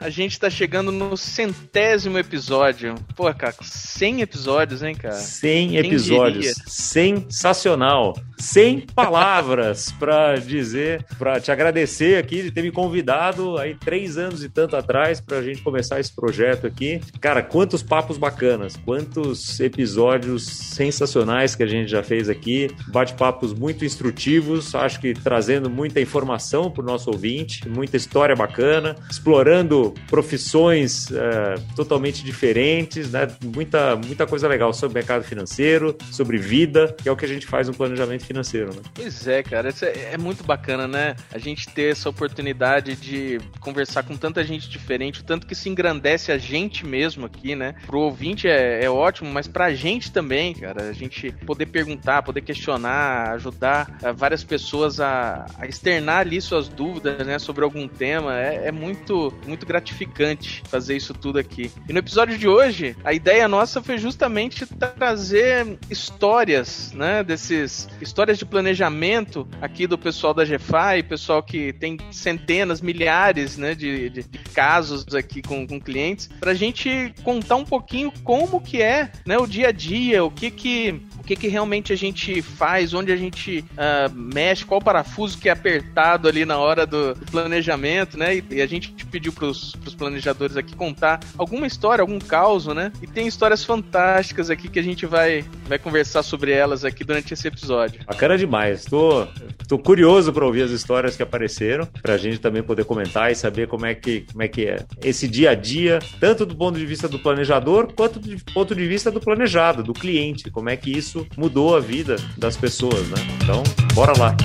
a gente está chegando no centésimo episódio. Pô, Caco, 100 episódios, hein, cara? 100 episódios. Sensacional. 100 palavras para dizer, para te agradecer aqui de ter me convidado aí três anos e tanto atrás para a gente começar esse projeto aqui. Cara, quantos papos bacanas, quantos episódios sensacionais que a gente já fez aqui, bate-papos muito instrutivos, acho que trazendo muita informação para o nosso ouvinte, muita história bacana, explorando profissões é, totalmente diferentes, né? Muita, muita coisa legal sobre mercado financeiro, sobre vida, que é o que a gente faz no planejamento financeiro, né? Pois é, cara, é, é, muito bacana, né? A gente ter essa oportunidade de conversar com tanta gente diferente, o tanto que se engrandece a gente mesmo aqui, né? Pro ouvinte é, é ótimo, mas pra gente também, cara, a gente poder perguntar, poder questionar, ajudar eh, várias pessoas a, a externar ali suas dúvidas, né, sobre algum tema, é, é muito, muito gratificante fazer isso tudo aqui. E no episódio de hoje, a ideia nossa foi justamente trazer histórias, né, desses histórias de planejamento aqui do pessoal da GFI, pessoal que tem centenas, milhares né, de, de, casos aqui com, com clientes, para a gente contar um pouquinho como que é né, o dia a dia, o que que, que, que realmente a gente faz, onde a gente uh, mexe, qual parafuso que é apertado ali na hora do, planejamento, né? E, e, a gente pediu para os planejadores aqui contar alguma história, algum caos, né? E tem histórias fantásticas aqui que a gente vai, vai conversar sobre elas aqui durante esse episódio. Bacana demais. Tô, tô curioso para ouvir as histórias que apareceram, para a gente também poder comentar e saber como é, que, como é que é esse dia a dia, tanto do ponto de vista do planejador, quanto do ponto de vista do planejado, do cliente, como é que isso mudou a vida das pessoas, né? Então, bora lá.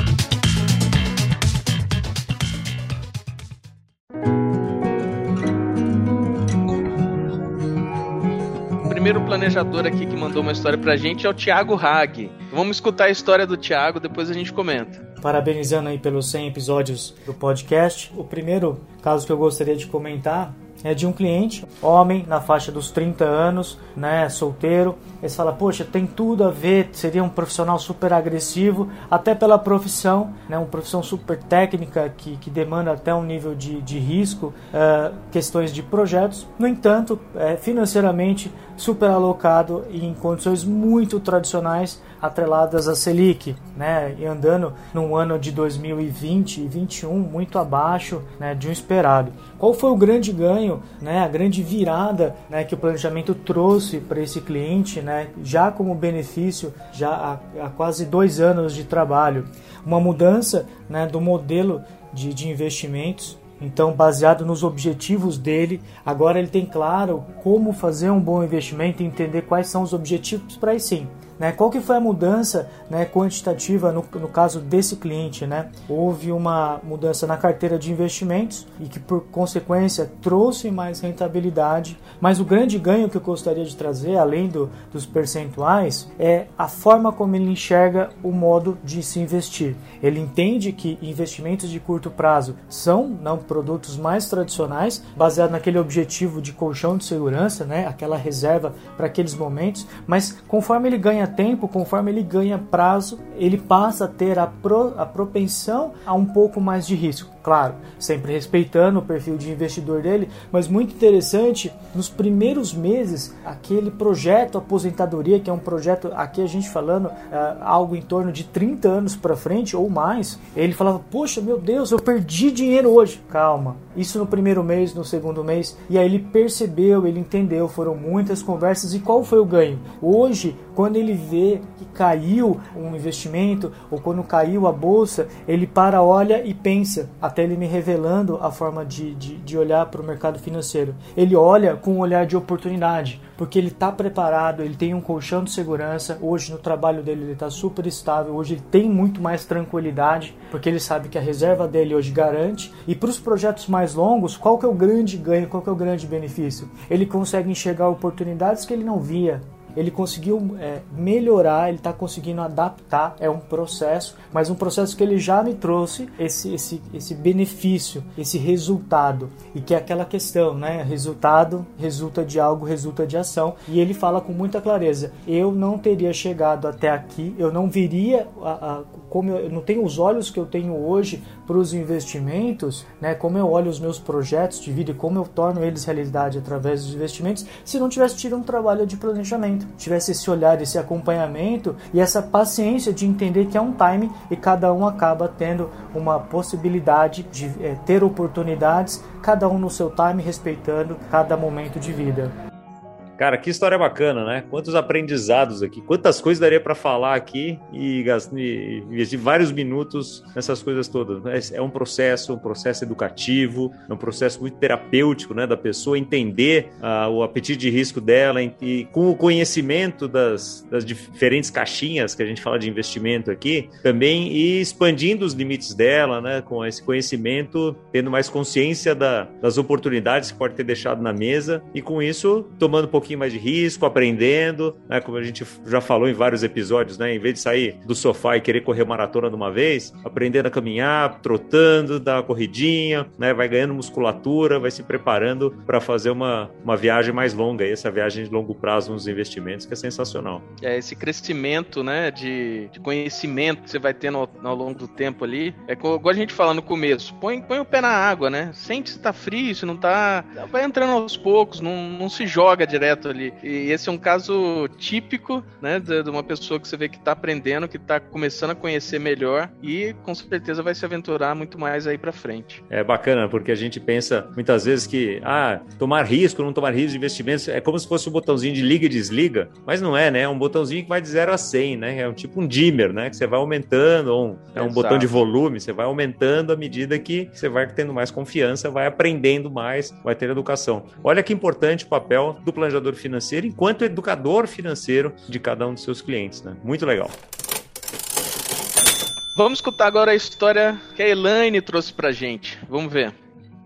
primeiro planejador aqui que mandou uma história pra gente é o Thiago Hag. Vamos escutar a história do Thiago, depois a gente comenta. Parabenizando aí pelos 100 episódios do podcast. O primeiro caso que eu gostaria de comentar é de um cliente, homem, na faixa dos 30 anos, né, solteiro. Ele fala, poxa, tem tudo a ver, seria um profissional super agressivo, até pela profissão, né, uma profissão super técnica que, que demanda até um nível de, de risco, uh, questões de projetos. No entanto, é, financeiramente super alocado e em condições muito tradicionais atreladas à Selic, né, e andando num ano de 2020 e 2021 muito abaixo né, de um esperado. Qual foi o grande ganho, né, a grande virada né, que o planejamento trouxe para esse cliente, né, já como benefício, já há, há, quase dois anos de trabalho? Uma mudança né, do modelo de, de investimentos então, baseado nos objetivos dele, agora ele tem claro como fazer um bom investimento e entender quais são os objetivos para aí sim né? Qual que foi a mudança né, quantitativa no, no caso desse cliente? Né? Houve uma mudança na carteira de investimentos e que, por consequência, trouxe mais rentabilidade. Mas o grande ganho que eu gostaria de trazer, além do, dos percentuais, é a forma como ele enxerga o modo de se investir. Ele entende que investimentos de curto prazo são não produtos mais tradicionais, baseado naquele objetivo de colchão de segurança, né, aquela reserva para aqueles momentos, mas conforme ele ganha tempo, conforme ele ganha prazo, ele passa a ter a, pro, a propensão a um pouco mais de risco. Claro, sempre respeitando o perfil de investidor dele, mas muito interessante, nos primeiros meses, aquele projeto aposentadoria, que é um projeto, aqui a gente falando, uh, algo em torno de 30 anos para frente ou mais, ele falava: Poxa, meu Deus, eu perdi dinheiro hoje. Calma, isso no primeiro mês, no segundo mês, e aí ele percebeu, ele entendeu, foram muitas conversas e qual foi o ganho? Hoje, quando ele vê que caiu um investimento ou quando caiu a bolsa, ele para, olha e pensa até ele me revelando a forma de, de, de olhar para o mercado financeiro. Ele olha com um olhar de oportunidade, porque ele está preparado, ele tem um colchão de segurança. Hoje no trabalho dele ele está super estável, hoje ele tem muito mais tranquilidade, porque ele sabe que a reserva dele hoje garante. E para os projetos mais longos, qual que é o grande ganho, qual que é o grande benefício? Ele consegue enxergar oportunidades que ele não via ele conseguiu é, melhorar, ele está conseguindo adaptar, é um processo, mas um processo que ele já me trouxe esse, esse, esse benefício, esse resultado, e que é aquela questão, né? Resultado resulta de algo, resulta de ação, e ele fala com muita clareza: eu não teria chegado até aqui, eu não viria a, a como eu, não tenho os olhos que eu tenho hoje para os investimentos, né? Como eu olho os meus projetos de vida e como eu torno eles realidade através dos investimentos, se não tivesse tido um trabalho de planejamento, tivesse esse olhar, esse acompanhamento e essa paciência de entender que é um time e cada um acaba tendo uma possibilidade de é, ter oportunidades, cada um no seu time, respeitando cada momento de vida. Cara, que história bacana, né? Quantos aprendizados aqui, quantas coisas daria para falar aqui e, investir vários minutos nessas coisas todas. É um processo, um processo educativo, é um processo muito terapêutico, né? Da pessoa entender uh, o apetite de risco dela e com o conhecimento das, das diferentes caixinhas que a gente fala de investimento aqui, também ir expandindo os limites dela, né? Com esse conhecimento, tendo mais consciência da, das oportunidades que pode ter deixado na mesa e com isso tomando um pouco pouquinho mais de risco, aprendendo, né? Como a gente já falou em vários episódios, né? Em vez de sair do sofá e querer correr maratona de uma vez, aprendendo a caminhar, trotando, dar uma corridinha, né? Vai ganhando musculatura, vai se preparando para fazer uma, uma viagem mais longa, essa viagem de longo prazo nos investimentos, que é sensacional. É, esse crescimento, né, de, de conhecimento que você vai tendo ao, ao, longo do tempo ali, é igual a gente fala no começo, põe, põe o pé na água, né? Sente se tá frio, se não tá. Vai entrando aos poucos, não, não se joga direto ali. E esse é um caso típico, né, de, uma pessoa que você vê que está aprendendo, que está começando a conhecer melhor e com certeza vai se aventurar muito mais aí para frente. É bacana, porque a gente pensa muitas vezes que, ah, tomar risco, não tomar risco de investimentos, é como se fosse um botãozinho de liga e desliga, mas não é, né? É um botãozinho que vai de 0 a 100, né? É um tipo um dimmer, né? Que você vai aumentando, um, é um botão de volume, você vai aumentando à medida que você vai tendo mais confiança, vai aprendendo mais, vai ter educação. Olha que importante o papel do planejador planejador financeiro enquanto educador financeiro de cada um dos seus clientes. Né? Muito legal. Vamos escutar agora a história que a Elaine trouxe pra gente. Vamos ver.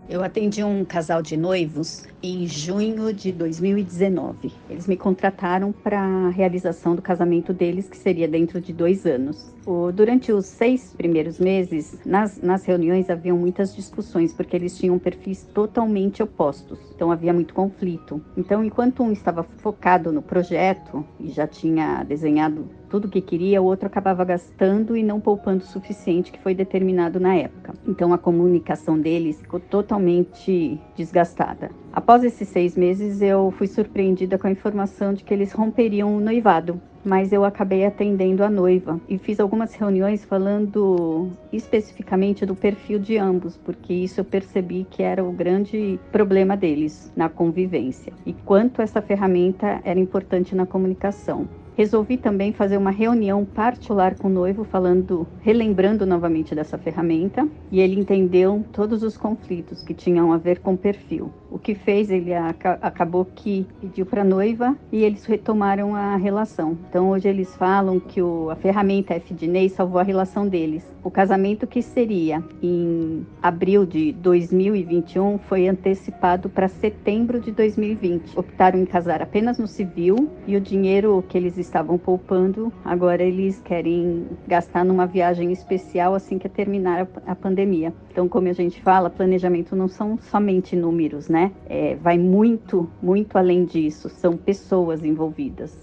Eu atendi um casal de noivos em junho de 2019. Eles me contrataram para a realização do casamento deles, que seria dentro de dois anos. Durante os seis primeiros meses, nas, nas reuniões haviam muitas discussões, porque eles tinham perfis totalmente opostos, então havia muito conflito. Então, enquanto um estava focado no projeto e já tinha desenhado tudo o que queria, o outro acabava gastando e não poupando o suficiente que foi determinado na época. Então, a comunicação deles ficou totalmente desgastada. Após esses seis meses, eu fui surpreendida com a informação de que eles romperiam o noivado mas eu acabei atendendo a noiva e fiz algumas reuniões falando especificamente do perfil de ambos, porque isso eu percebi que era o grande problema deles na convivência e quanto essa ferramenta era importante na comunicação. Resolvi também fazer uma reunião particular com o noivo, falando, relembrando novamente dessa ferramenta, e ele entendeu todos os conflitos que tinham a ver com o perfil. O que fez, ele acabou que pediu para a noiva e eles retomaram a relação. Então hoje eles falam que o, a ferramenta FDNEI salvou a relação deles. O casamento que seria em abril de 2021 foi antecipado para setembro de 2020. Optaram em casar apenas no civil e o dinheiro que eles estavam poupando, agora eles querem gastar numa viagem especial assim que terminar a pandemia. Então, como a gente fala, planejamento não são somente números, né? É, vai muito, muito além disso. São pessoas envolvidas.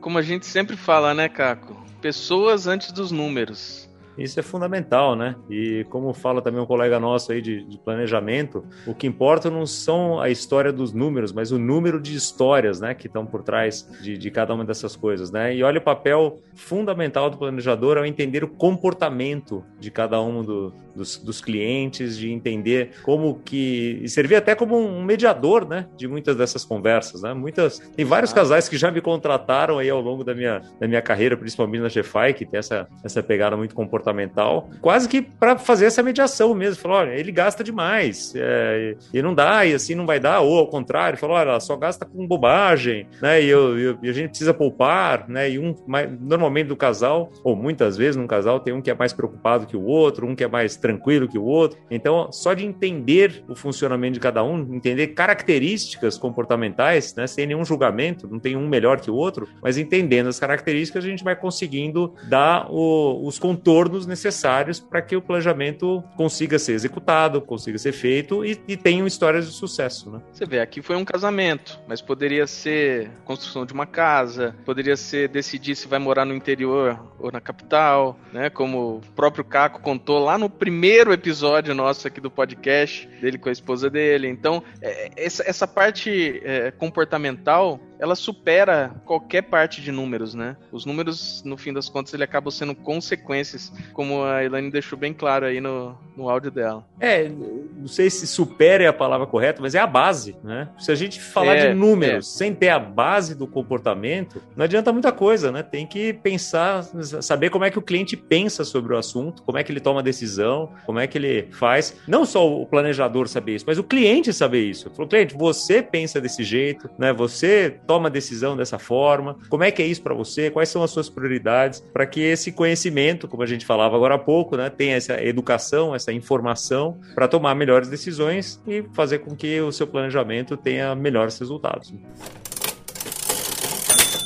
Como a gente sempre fala, né, Caco? Pessoas antes dos números. Isso é fundamental, né? E como fala também um colega nosso aí de, de, planejamento, o que importa não são a história dos números, mas o número de histórias, né, que estão por trás de, de cada uma dessas coisas, né? E olha o papel fundamental do planejador ao entender o comportamento de cada um do, dos, dos, clientes, de entender como que e servir até como um mediador, né, de muitas dessas conversas, né? Muitas tem vários casais que já me contrataram aí ao longo da minha da minha carreira, principalmente na GFI, que tem essa essa pegada muito comportamental comportamental, quase que para fazer essa mediação mesmo. Falou, olha, ele gasta demais, é, e não dá, e assim não vai dar, ou ao contrário, falou, olha, só gasta com bobagem, né? E, eu, eu, e a gente precisa poupar, né? E um, normalmente do casal, ou muitas vezes num casal, tem um que é mais preocupado que o outro, um que é mais tranquilo que o outro. Então, só de entender o funcionamento de cada um, entender características comportamentais, né? Sem nenhum julgamento, não tem um melhor que o outro, mas entendendo as características, a gente vai conseguindo dar o, os contornos necessários para que o planejamento consiga ser executado, consiga ser feito e, e tenham histórias de sucesso. Né? Você vê, aqui foi um casamento, mas poderia ser construção de uma casa, poderia ser decidir se vai morar no interior ou na capital, né? Como o próprio Caco contou lá no primeiro episódio nosso aqui do podcast, dele com a esposa dele. Então, é, essa, essa parte é, comportamental ela supera qualquer parte de números, né? Os números, no fim das contas, ele acabam sendo consequências, como a Elaine deixou bem claro aí no, no áudio dela. É, não sei se supera é a palavra correta, mas é a base, né? Se a gente falar é, de números é. sem ter a base do comportamento, não adianta muita coisa, né? Tem que pensar, saber como é que o cliente pensa sobre o assunto, como é que ele toma decisão, como é que ele faz. Não só o planejador saber isso, mas o cliente saber isso. Falou, cliente, você pensa desse jeito, né? Você toma decisão dessa forma? Como é que é isso para você? Quais são as suas prioridades? Para que esse conhecimento, como a gente falava agora há pouco, né, tenha essa educação, essa informação para tomar melhores decisões e fazer com que o seu planejamento tenha melhores resultados.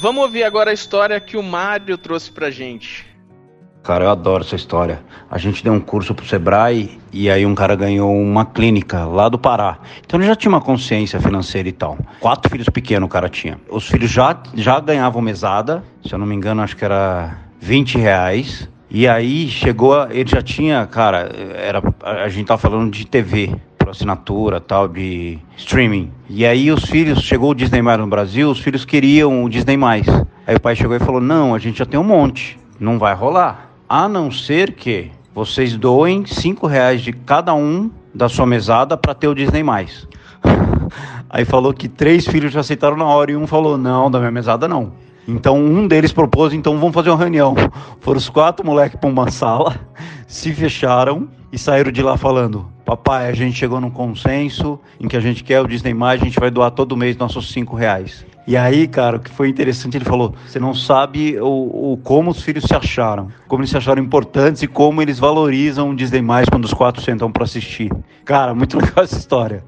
Vamos ouvir agora a história que o Mário trouxe pra gente. Cara, eu adoro essa história. A gente deu um curso pro Sebrae e aí um cara ganhou uma clínica lá do Pará. Então ele já tinha uma consciência financeira e tal. Quatro filhos pequenos o cara tinha. Os filhos já, já ganhavam mesada, se eu não me engano, acho que era 20 reais. E aí chegou, ele já tinha, cara, era, a gente tava falando de TV, por assinatura, tal, de streaming. E aí os filhos, chegou o Disney Mais no Brasil, os filhos queriam o Disney Mais. Aí o pai chegou e falou: "Não, a gente já tem um monte, não vai rolar" a não ser que vocês doem cinco reais de cada um da sua mesada para ter o Disney mais. Aí falou que três filhos já aceitaram na hora e um falou não da minha mesada não. Então um deles propôs então vamos fazer uma reunião. Foram os quatro moleques para uma sala, se fecharam e saíram de lá falando: papai, a gente chegou num consenso em que a gente quer o Disney mais, a gente vai doar todo mês nossos cinco reais. E aí, cara, o que foi interessante, ele falou: você não sabe o, o, como os filhos se acharam, como eles se acharam importantes e como eles valorizam o Disney mais quando os quatro sentam para assistir. Cara, muito legal essa história.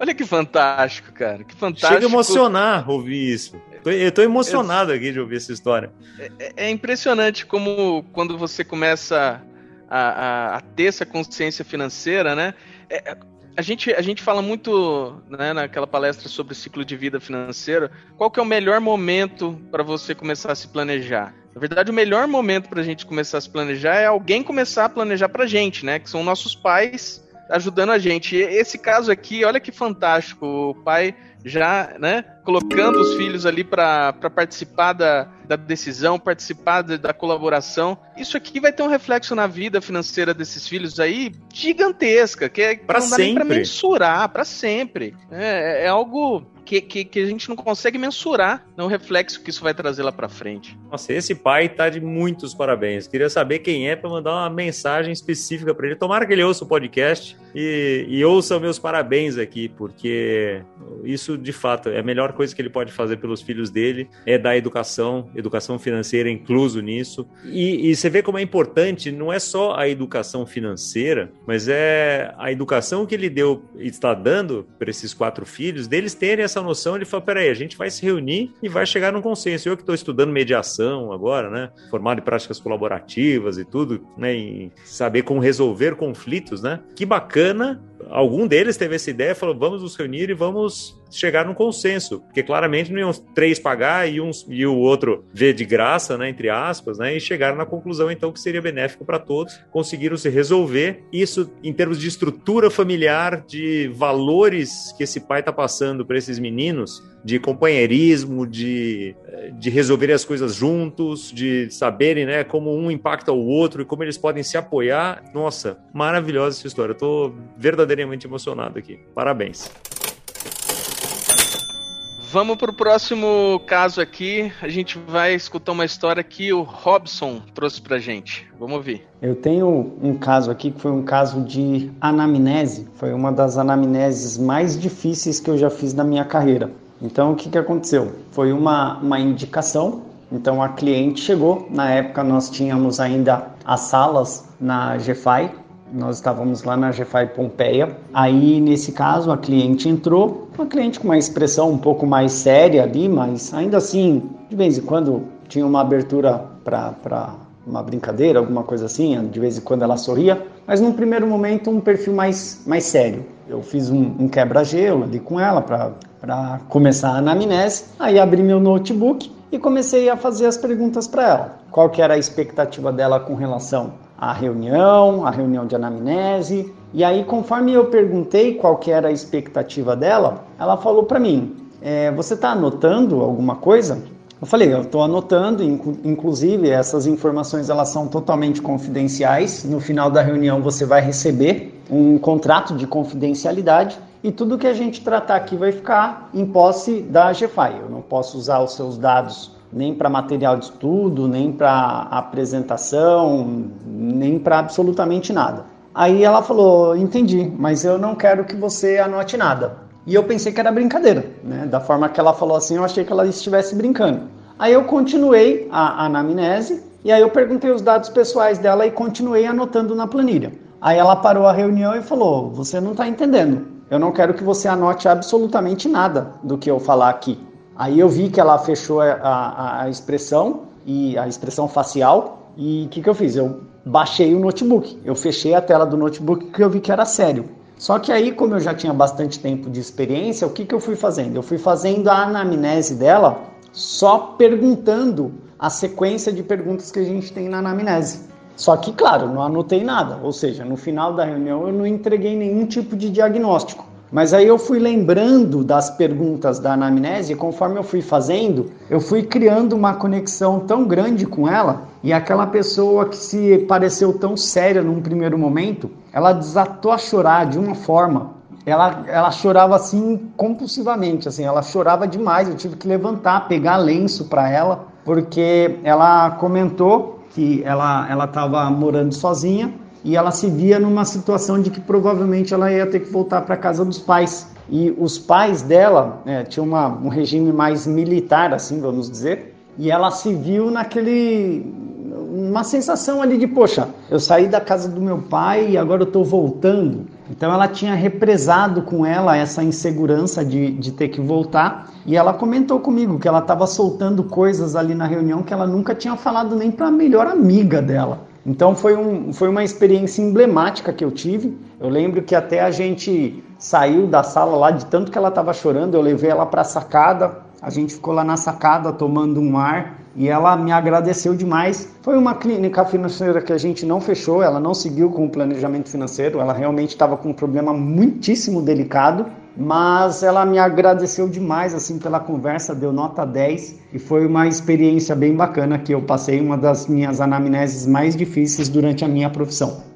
Olha que fantástico, cara. Que fantástico. Chega a emocionar ouvir isso. Eu tô emocionado aqui de ouvir essa história. É, é, é impressionante como quando você começa a, a, a, ter essa consciência financeira, né? É, a gente, a gente fala muito né, naquela palestra sobre ciclo de vida financeiro. Qual que é o melhor momento para você começar a se planejar? Na verdade, o melhor momento para a gente começar a se planejar é alguém começar a planejar para a gente, né? Que são nossos pais ajudando a gente. E esse caso aqui, olha que fantástico. O pai já, né, colocando os filhos ali para participar da, da decisão, participar de, da colaboração. Isso aqui vai ter um reflexo na vida financeira desses filhos aí gigantesca, que, é, dá sempre. nem para mensurar, para sempre. É, é algo que, que, que, a gente não consegue mensurar no reflexo que isso vai trazer lá para frente. Nossa, esse pai tá de muitos parabéns. Queria saber quem é para mandar uma mensagem específica para ele. Tomara que ele ouça o podcast e, e ouça meus parabéns aqui, porque isso de fato é a melhor coisa que ele pode fazer pelos filhos dele é dar educação, educação financeira incluso nisso. E, e você vê como é importante, não é só a educação financeira, mas é a educação que ele deu e está dando para esses quatro filhos, deles terem essa essa noção, ele falou: peraí, a gente vai se reunir e vai chegar num consenso. Eu que estou estudando mediação agora, né? Formado em práticas colaborativas e tudo, né? Em saber como resolver conflitos, né? Que bacana. Algum deles teve essa ideia, falou: vamos nos reunir e vamos chegar num consenso, porque claramente não iam três pagar e, um, e o outro ver de graça, né, entre aspas, né, e chegaram na conclusão então que seria benéfico para todos, conseguiram se resolver. Isso em termos de estrutura familiar, de valores que esse pai está passando para esses meninos, de companheirismo, de, de resolverem as coisas juntos, de saberem né, como um impacta o outro e como eles podem se apoiar. Nossa, maravilhosa essa história. Eu estou verdadeiramente emocionado aqui. Parabéns. Vamos pro próximo caso aqui. A gente vai escutar uma história que o Robson trouxe pra gente. Vamos ouvir. Eu tenho um caso aqui que foi um caso de anamnese. Foi uma das anamneses mais difíceis que eu já fiz na minha carreira. Então, o que, que aconteceu? Foi uma, uma indicação. Então, a cliente chegou. Na época, nós tínhamos ainda as salas na GFI, nós estávamos lá na GFI Pompeia. Aí, nesse caso, a cliente entrou, uma cliente com uma expressão um pouco mais séria ali, mas ainda assim, de vez em quando tinha uma abertura para uma brincadeira, alguma coisa assim, de vez em quando ela sorria, mas num primeiro momento um perfil mais, mais sério. Eu fiz um, um quebra-gelo ali com ela para começar a anamnese, aí abri meu notebook e comecei a fazer as perguntas para ela. Qual que era a expectativa dela com relação à reunião, a reunião de anamnese. E aí, conforme eu perguntei qual que era a expectativa dela, ela falou para mim: é, "Você está anotando alguma coisa?" Eu falei: "Eu estou anotando. Inclusive, essas informações elas são totalmente confidenciais. No final da reunião, você vai receber um contrato de confidencialidade." E tudo que a gente tratar aqui vai ficar em posse da GFI. Eu não posso usar os seus dados nem para material de estudo, nem para apresentação, nem para absolutamente nada. Aí ela falou: Entendi, mas eu não quero que você anote nada. E eu pensei que era brincadeira, né? Da forma que ela falou assim, eu achei que ela estivesse brincando. Aí eu continuei a, a anamnese e aí eu perguntei os dados pessoais dela e continuei anotando na planilha. Aí ela parou a reunião e falou: Você não está entendendo. Eu não quero que você anote absolutamente nada do que eu falar aqui. Aí eu vi que ela fechou a, a, a expressão e a expressão facial. E o que, que eu fiz? Eu baixei o notebook. Eu fechei a tela do notebook porque eu vi que era sério. Só que aí, como eu já tinha bastante tempo de experiência, o que, que eu fui fazendo? Eu fui fazendo a anamnese dela só perguntando a sequência de perguntas que a gente tem na anamnese. Só que, claro, não anotei nada. Ou seja, no final da reunião eu não entreguei nenhum tipo de diagnóstico. Mas aí eu fui lembrando das perguntas da anamnese, e conforme eu fui fazendo, eu fui criando uma conexão tão grande com ela, e aquela pessoa que se pareceu tão séria num primeiro momento, ela desatou a chorar de uma forma. Ela, ela chorava assim compulsivamente, assim, ela chorava demais. Eu tive que levantar, pegar lenço para ela, porque ela comentou que ela ela estava morando sozinha e ela se via numa situação de que provavelmente ela ia ter que voltar para casa dos pais. E os pais dela é, tinham uma, um regime mais militar, assim, vamos dizer, e ela se viu naquele. uma sensação ali de, poxa, eu saí da casa do meu pai e agora eu estou voltando. Então ela tinha represado com ela essa insegurança de, de ter que voltar e ela comentou comigo que ela estava soltando coisas ali na reunião que ela nunca tinha falado nem para a melhor amiga dela. Então foi, um, foi uma experiência emblemática que eu tive. Eu lembro que até a gente saiu da sala lá de tanto que ela estava chorando, eu levei ela para a sacada. A gente ficou lá na sacada tomando um ar e ela me agradeceu demais. Foi uma clínica financeira que a gente não fechou, ela não seguiu com o planejamento financeiro, ela realmente estava com um problema muitíssimo delicado mas ela me agradeceu demais assim pela conversa, deu nota 10 e foi uma experiência bem bacana que eu passei, uma das minhas anamneses mais difíceis durante a minha profissão.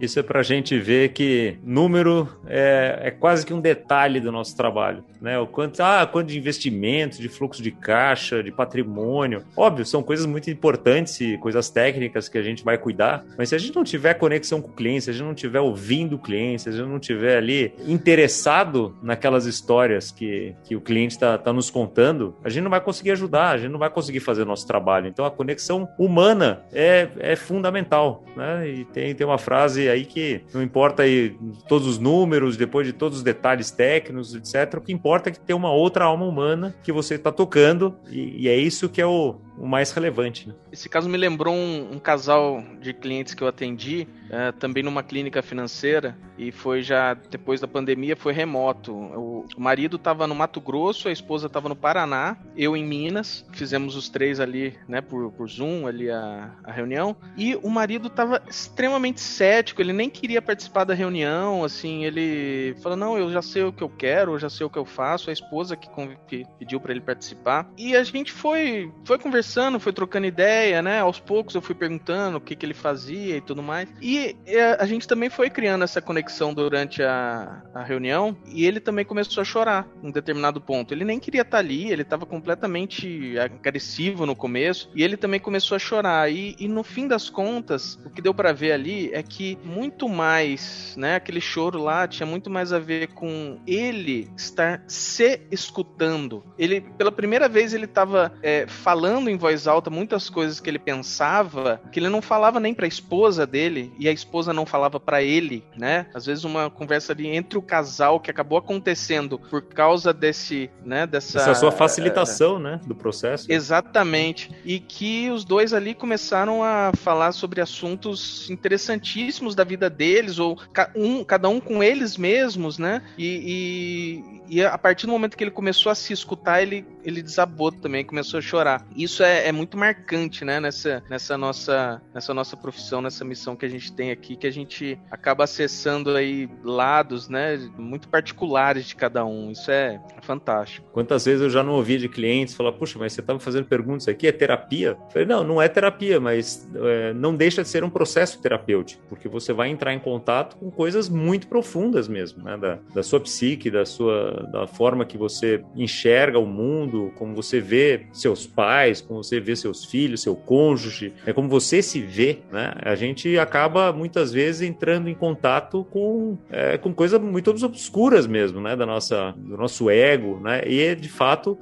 Isso é para a gente ver que número é, é, quase que um detalhe do nosso trabalho. Né? O quanto, ah, quanto de investimento, de fluxo de caixa, de patrimônio. Óbvio, são coisas muito importantes e coisas técnicas que a gente vai cuidar, mas se a gente não tiver conexão com o cliente, se a gente não tiver ouvindo o cliente, se a gente não tiver ali interessado naquelas histórias que, que o cliente está tá nos contando, a gente não vai conseguir ajudar, a gente não vai conseguir fazer o nosso trabalho. Então a conexão humana é, é fundamental. Né? E tem, tem uma frase aí que não importa aí todos os números, depois de todos os detalhes técnicos, etc. O que importa é que tem uma outra alma humana que você está tocando e, e, é isso que é o, o mais relevante. Né? Esse caso me lembrou um, um, casal de clientes que eu atendi, é, também numa clínica financeira, e foi já depois da pandemia, foi remoto. O, o marido estava no Mato Grosso, a esposa estava no Paraná, eu em Minas, fizemos os três ali, né, por, por Zoom, ali a, a reunião, e o marido estava extremamente cético frenético, ele nem queria participar da reunião, assim, ele falou: "Não, eu já sei o que eu quero, eu já sei o que eu faço". A esposa que, que pediu para ele participar. E a gente foi foi conversando, foi trocando ideia, né? Aos poucos eu fui perguntando o que que ele fazia e tudo mais. E a gente também foi criando essa conexão durante a, a reunião e ele também começou a chorar em determinado ponto. Ele nem queria estar ali, ele estava completamente agressivo no começo e ele também começou a chorar. E, e no fim das contas, o que deu para ver ali é que muito mais, né, aquele choro lá tinha muito mais a ver com ele estar se escutando. Ele, pela primeira vez, ele estava é, falando em voz alta muitas coisas que ele pensava, que ele não falava nem para a esposa dele e a esposa não falava para ele, né? Às vezes uma conversa ali entre o casal que acabou acontecendo por causa desse, né, dessa essa sua facilitação, é, né, do processo. Exatamente. E que os dois ali começaram a falar sobre assuntos interessantíssimos da vida deles, ou um, cada um com eles mesmos, né? E, e, e, a partir do momento que ele começou a se escutar, ele, ele desabou também, começou a chorar. Isso é, é muito marcante, né? Nessa, nessa, nossa, nessa nossa profissão, nessa missão que a gente tem aqui, que a gente acaba acessando aí lados, né? Muito particulares de cada um. Isso é fantástico. Quantas vezes eu já não ouvi de clientes falar, puxa, mas você estava fazendo perguntas aqui, é terapia? Eu falei, não, não é terapia, mas é, não deixa de ser um processo terapêutico, porque você vai entrar em contato com coisas muito profundas mesmo, né? Da, da sua psique, da sua da forma que você enxerga o mundo, como você vê seus pais, como você vê seus filhos, seu cônjuge, é como você se vê, né? A gente acaba muitas vezes entrando em contato com, é, com coisas muito obscuras mesmo, né? Da nossa, do nosso ego, né? E de fato,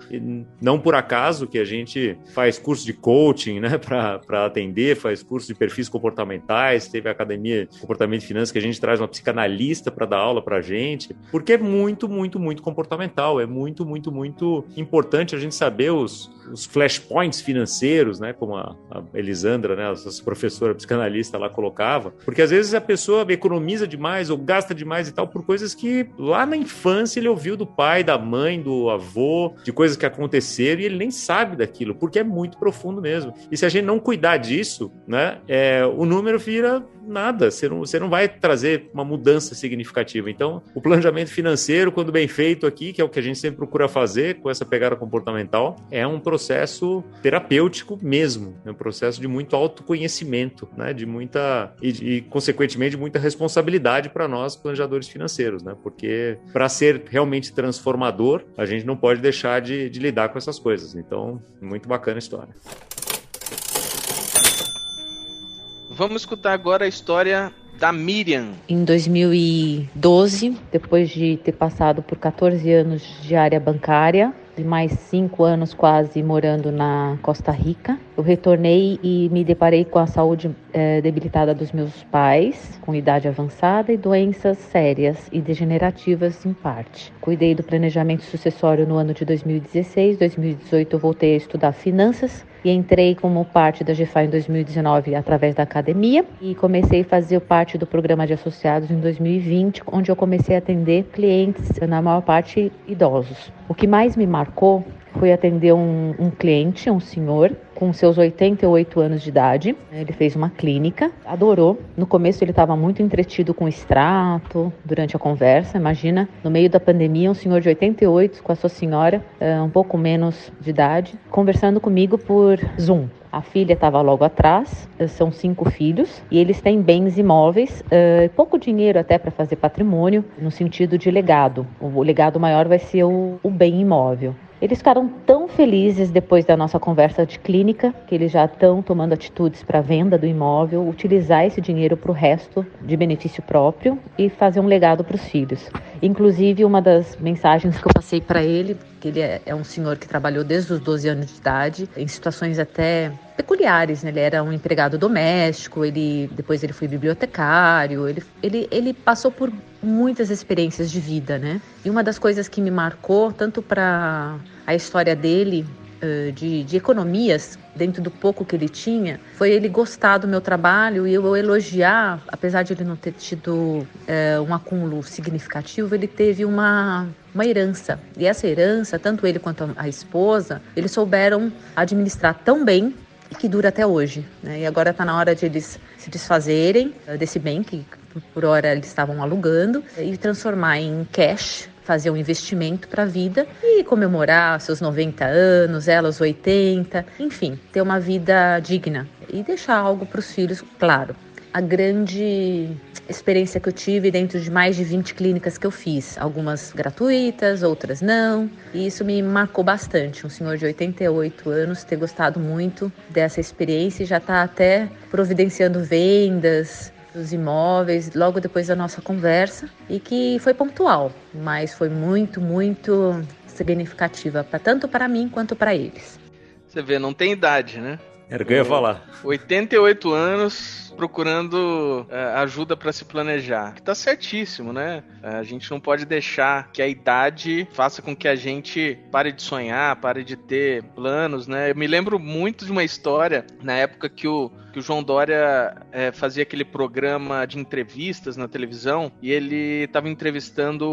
não por acaso que a gente faz curso de coaching, né? Para atender, faz curso de perfis comportamentais, teve a academia de comportamento e finanças que a gente traz uma psicanalista para dar aula para gente, porque é muito, muito, muito comportamental, é muito, muito, muito importante a gente saber os, os flashpoints financeiros, né? Como a, a Elisandra, né? A professora psicanalista lá colocava, porque às vezes a pessoa economiza demais ou gasta demais e tal por coisas que lá na infância ele ouviu do pai, da mãe, do avô, de coisas que aconteceram e ele nem sabe daquilo, porque é muito profundo mesmo. E se a gente não cuidar disso, né, é, o número vira nada, você não, você não vai trazer uma mudança significativa. Então, o planejamento financeiro, quando bem feito aqui, que é o que a gente sempre procura fazer com essa pegada comportamental, é um processo terapêutico mesmo, é um processo de muito autoconhecimento, né, de muita e, e consequentemente muita responsabilidade para nós planejadores financeiros, né, porque para ser realmente transformador, a gente não pode deixar de, de lidar com essas coisas. Então, muito bacana a história. Vamos escutar agora a história da Miriam. Em 2012, depois de ter passado por 14 anos de área bancária, e mais cinco anos quase morando na Costa Rica, eu retornei e me deparei com a saúde é, debilitada dos meus pais, com idade avançada e doenças sérias e degenerativas em parte. Cuidei do planejamento sucessório no ano de 2016, 2018 eu voltei a estudar finanças e entrei como parte da GFA em 2019 através da academia e comecei a fazer parte do programa de associados em 2020, onde eu comecei a atender clientes, na maior parte idosos. O que mais me marcou foi atender um, um, cliente, um senhor, com seus 88 anos de idade. Ele fez uma clínica, adorou. No começo ele estava muito entretido com extrato durante a conversa. Imagina, no meio da pandemia, um senhor de 88 com a sua senhora, eh, um pouco menos de idade, conversando comigo por Zoom. A filha estava logo atrás, eh, são cinco filhos e eles têm bens imóveis, uh, pouco dinheiro até para fazer patrimônio, no sentido de legado. O legado maior vai ser o, o bem imóvel. Eles ficaram tão felizes depois da nossa conversa de clínica que eles já estão tomando atitudes para a venda do imóvel, utilizar esse dinheiro para o resto de benefício próprio e fazer um legado para os filhos. Inclusive, uma das mensagens que eu passei para ele, que ele é, é um senhor que trabalhou desde os 12 anos de idade, em situações até peculiares, né? Ele era um empregado doméstico, ele depois ele foi bibliotecário, ele, ele, ele passou por muitas experiências de vida, né? E uma das coisas que me marcou, tanto para a história dele de, de, economias, dentro do pouco que ele tinha, foi ele gostar do meu trabalho e eu elogiar, apesar de ele não ter tido é, um acúmulo significativo, ele teve uma, uma herança. E essa herança, tanto ele quanto a esposa, eles souberam administrar tão bem que dura até hoje. Né? E agora está na hora de eles se desfazerem eh, desse bem que por hora eles estavam alugando e transformar em cash fazer um investimento para a vida e comemorar seus 90 anos, elas 80, enfim, ter uma vida digna e deixar algo para os filhos, claro. A grande experiência que eu tive dentro de mais de 20 clínicas que eu fiz, algumas gratuitas, outras não, e isso me marcou bastante. Um senhor de 88 anos ter gostado muito dessa experiência e já está até providenciando vendas, dos imóveis logo depois da nossa conversa e que foi pontual, mas foi muito, muito significativa, pra, tanto para mim quanto para eles. Você vê, não tem idade, né? Era o que eu ia falar. 88 anos procurando uh, ajuda para se planejar. Que tá certíssimo, né? Uh, a gente não pode deixar que a idade faça com que a gente pare de sonhar, pare de ter planos, né? Eu me lembro muito de uma história na época que o que o João Dória é, fazia aquele programa de entrevistas na televisão e ele estava entrevistando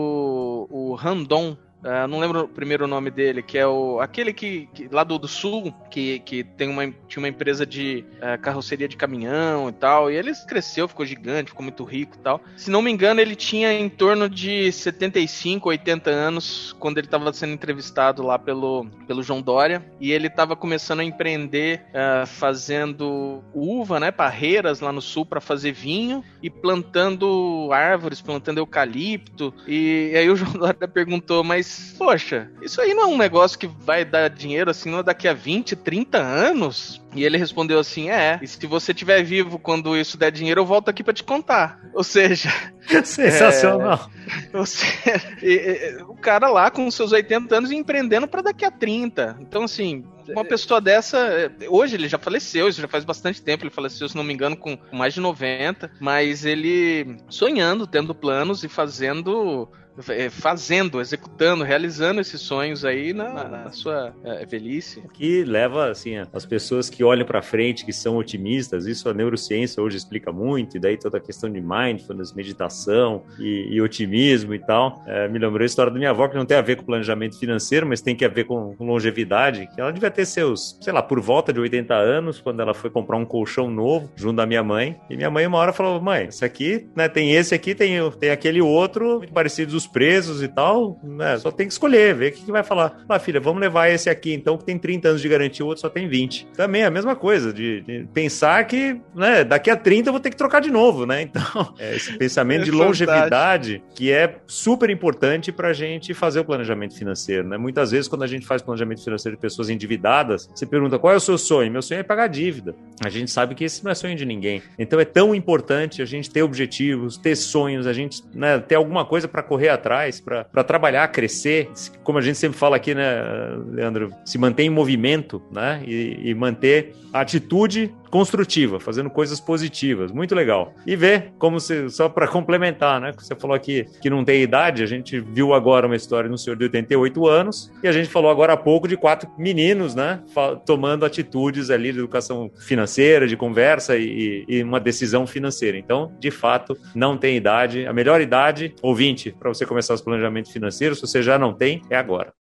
o Randon, Uh, não lembro o primeiro nome dele, que é o aquele que, que lá do, do sul, que, que tem uma, tinha uma empresa de uh, carroceria de caminhão e tal. E ele cresceu, ficou gigante, ficou muito rico e tal. Se não me engano, ele tinha em torno de 75, 80 anos quando ele estava sendo entrevistado lá pelo, pelo João Dória. E ele estava começando a empreender uh, fazendo uva, né, parreiras lá no sul para fazer vinho e plantando árvores, plantando eucalipto. E, e aí o João Dória perguntou, mas poxa, isso aí não é um negócio que vai dar dinheiro assim daqui a 20, 30 anos? E ele respondeu assim: é, e se você estiver vivo quando isso der dinheiro, eu volto aqui para te contar. Ou seja. Sensacional. É, você, e, e, o cara lá com seus 80 anos empreendendo para daqui a 30. Então, assim, uma pessoa dessa, hoje ele já faleceu, isso já faz bastante tempo, ele faleceu, se não me engano, com mais de 90, mas ele sonhando, tendo planos e fazendo é, fazendo, executando, realizando esses sonhos aí na, na sua é, velhice. Que leva assim as pessoas que olham para frente, que são otimistas. Isso a neurociência hoje explica muito. E daí toda a questão de mindfulness, meditação e, e otimismo e tal. É, me lembrou a história da minha avó que não tem a ver com planejamento financeiro, mas tem que a ver com, com longevidade. Que ela devia ter seus, sei lá, por volta de 80 anos quando ela foi comprar um colchão novo junto da minha mãe. E minha mãe uma hora falou: mãe, isso aqui, né? Tem esse aqui, tem, tem aquele outro, muito parecidos os presos e tal, né? Só tem que escolher, ver o que, que vai falar. Ah, filha, vamos levar esse aqui então, que tem 30 anos de garantia, o outro só tem 20. Também é a mesma coisa, de, de pensar que, né, daqui a 30 eu vou ter que trocar de novo, né? Então, é esse pensamento é de longevidade que é super importante para a gente fazer o planejamento financeiro, né? Muitas vezes, quando a gente faz planejamento financeiro de pessoas endividadas, você pergunta qual é o seu sonho? Meu sonho é pagar dívida. A gente sabe que esse não é sonho de ninguém. Então, é tão importante a gente ter objetivos, ter sonhos, a gente né, ter alguma coisa para correr atrás, para trabalhar, crescer. Como a gente sempre fala aqui, né, Leandro? Se manter em movimento, né? E, e manter atitude construtiva, fazendo coisas positivas. Muito legal. E ver como se, só para complementar, né? Você falou aqui que não tem idade, a gente viu agora uma história no senhor de 88 anos e a gente falou agora há pouco de quatro meninos, né? Tomando atitudes ali de educação financeira, de conversa e, e uma decisão financeira. Então, de fato, não tem idade. A melhor idade, ouvinte, para você começar os planejamentos financeiros, se você já não tem, é agora.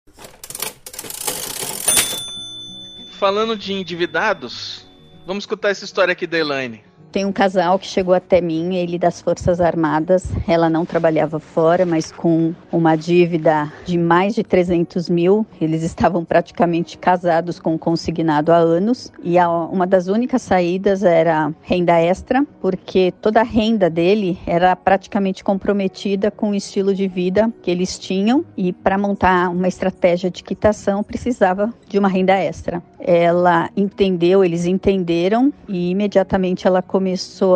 Falando de endividados, vamos escutar essa história aqui da Elaine. Tem um casal que chegou até mim, ele das Forças Armadas. Ela não trabalhava fora, mas com uma dívida de mais de 300 mil. Eles estavam praticamente casados com o consignado há anos. E uma das únicas saídas era renda extra, porque toda a renda dele era praticamente comprometida com o estilo de vida que eles tinham. E para montar uma estratégia de quitação, precisava de uma renda extra. Ela entendeu, eles entenderam e imediatamente ela começou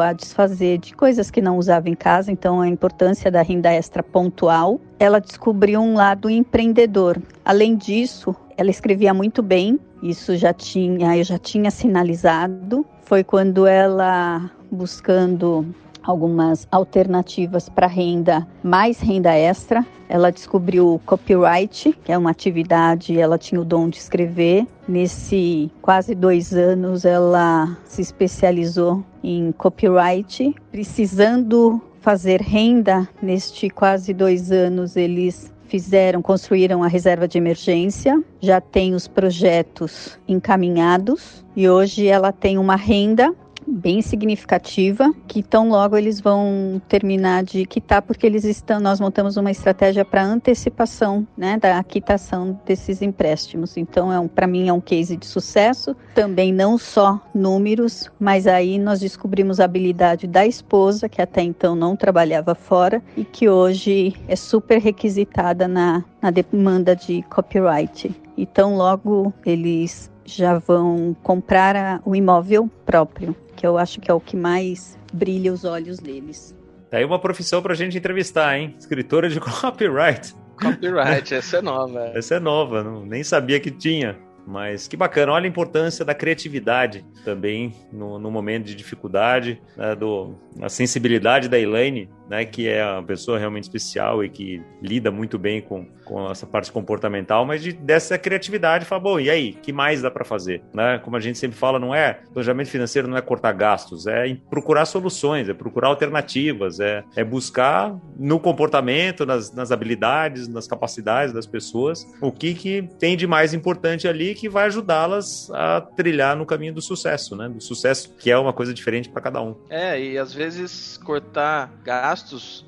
a desfazer de coisas que não usava em casa, então a importância da renda extra pontual. Ela descobriu um lado empreendedor. Além disso, ela escrevia muito bem, isso já tinha, eu já tinha sinalizado. Foi quando ela buscando algumas alternativas para renda, mais renda extra. Ela descobriu copyright, que é uma atividade, ela tinha o dom de escrever. Nesse quase dois anos, ela se especializou em copyright, precisando fazer renda. Neste quase dois anos, eles fizeram, construíram a reserva de emergência, já tem os projetos encaminhados e hoje ela tem uma renda bem significativa, que tão logo eles vão terminar de quitar, porque eles estão, nós montamos uma estratégia para antecipação, né, da quitação desses empréstimos. Então, é um, para mim é um case de sucesso. Também não só números, mas aí nós descobrimos a habilidade da esposa, que até então não trabalhava fora e que hoje é super requisitada na, na demanda de copyright. Então, logo eles já vão comprar a, o imóvel próprio que eu acho que é o que mais brilha os olhos deles. Tá aí uma profissão pra gente entrevistar, hein? Escritora de copyright. Copyright, essa é nova. Essa é nova, não, nem sabia que tinha. Mas que bacana, olha a importância da criatividade também no, no momento de dificuldade, né, do, a sensibilidade da Elaine, né, que é uma pessoa realmente especial e que lida muito bem com, com essa parte comportamental, mas de, dessa criatividade, fala, bom, e aí, que mais dá para fazer? Né? Como a gente sempre fala, não é planejamento financeiro, não é cortar gastos, é procurar soluções, é procurar alternativas, é, é buscar no comportamento, nas, nas habilidades, nas capacidades das pessoas, o que, que tem de mais importante ali que vai ajudá-las a trilhar no caminho do sucesso, né? Do sucesso, que é uma coisa diferente para cada um. É, e às vezes cortar gastos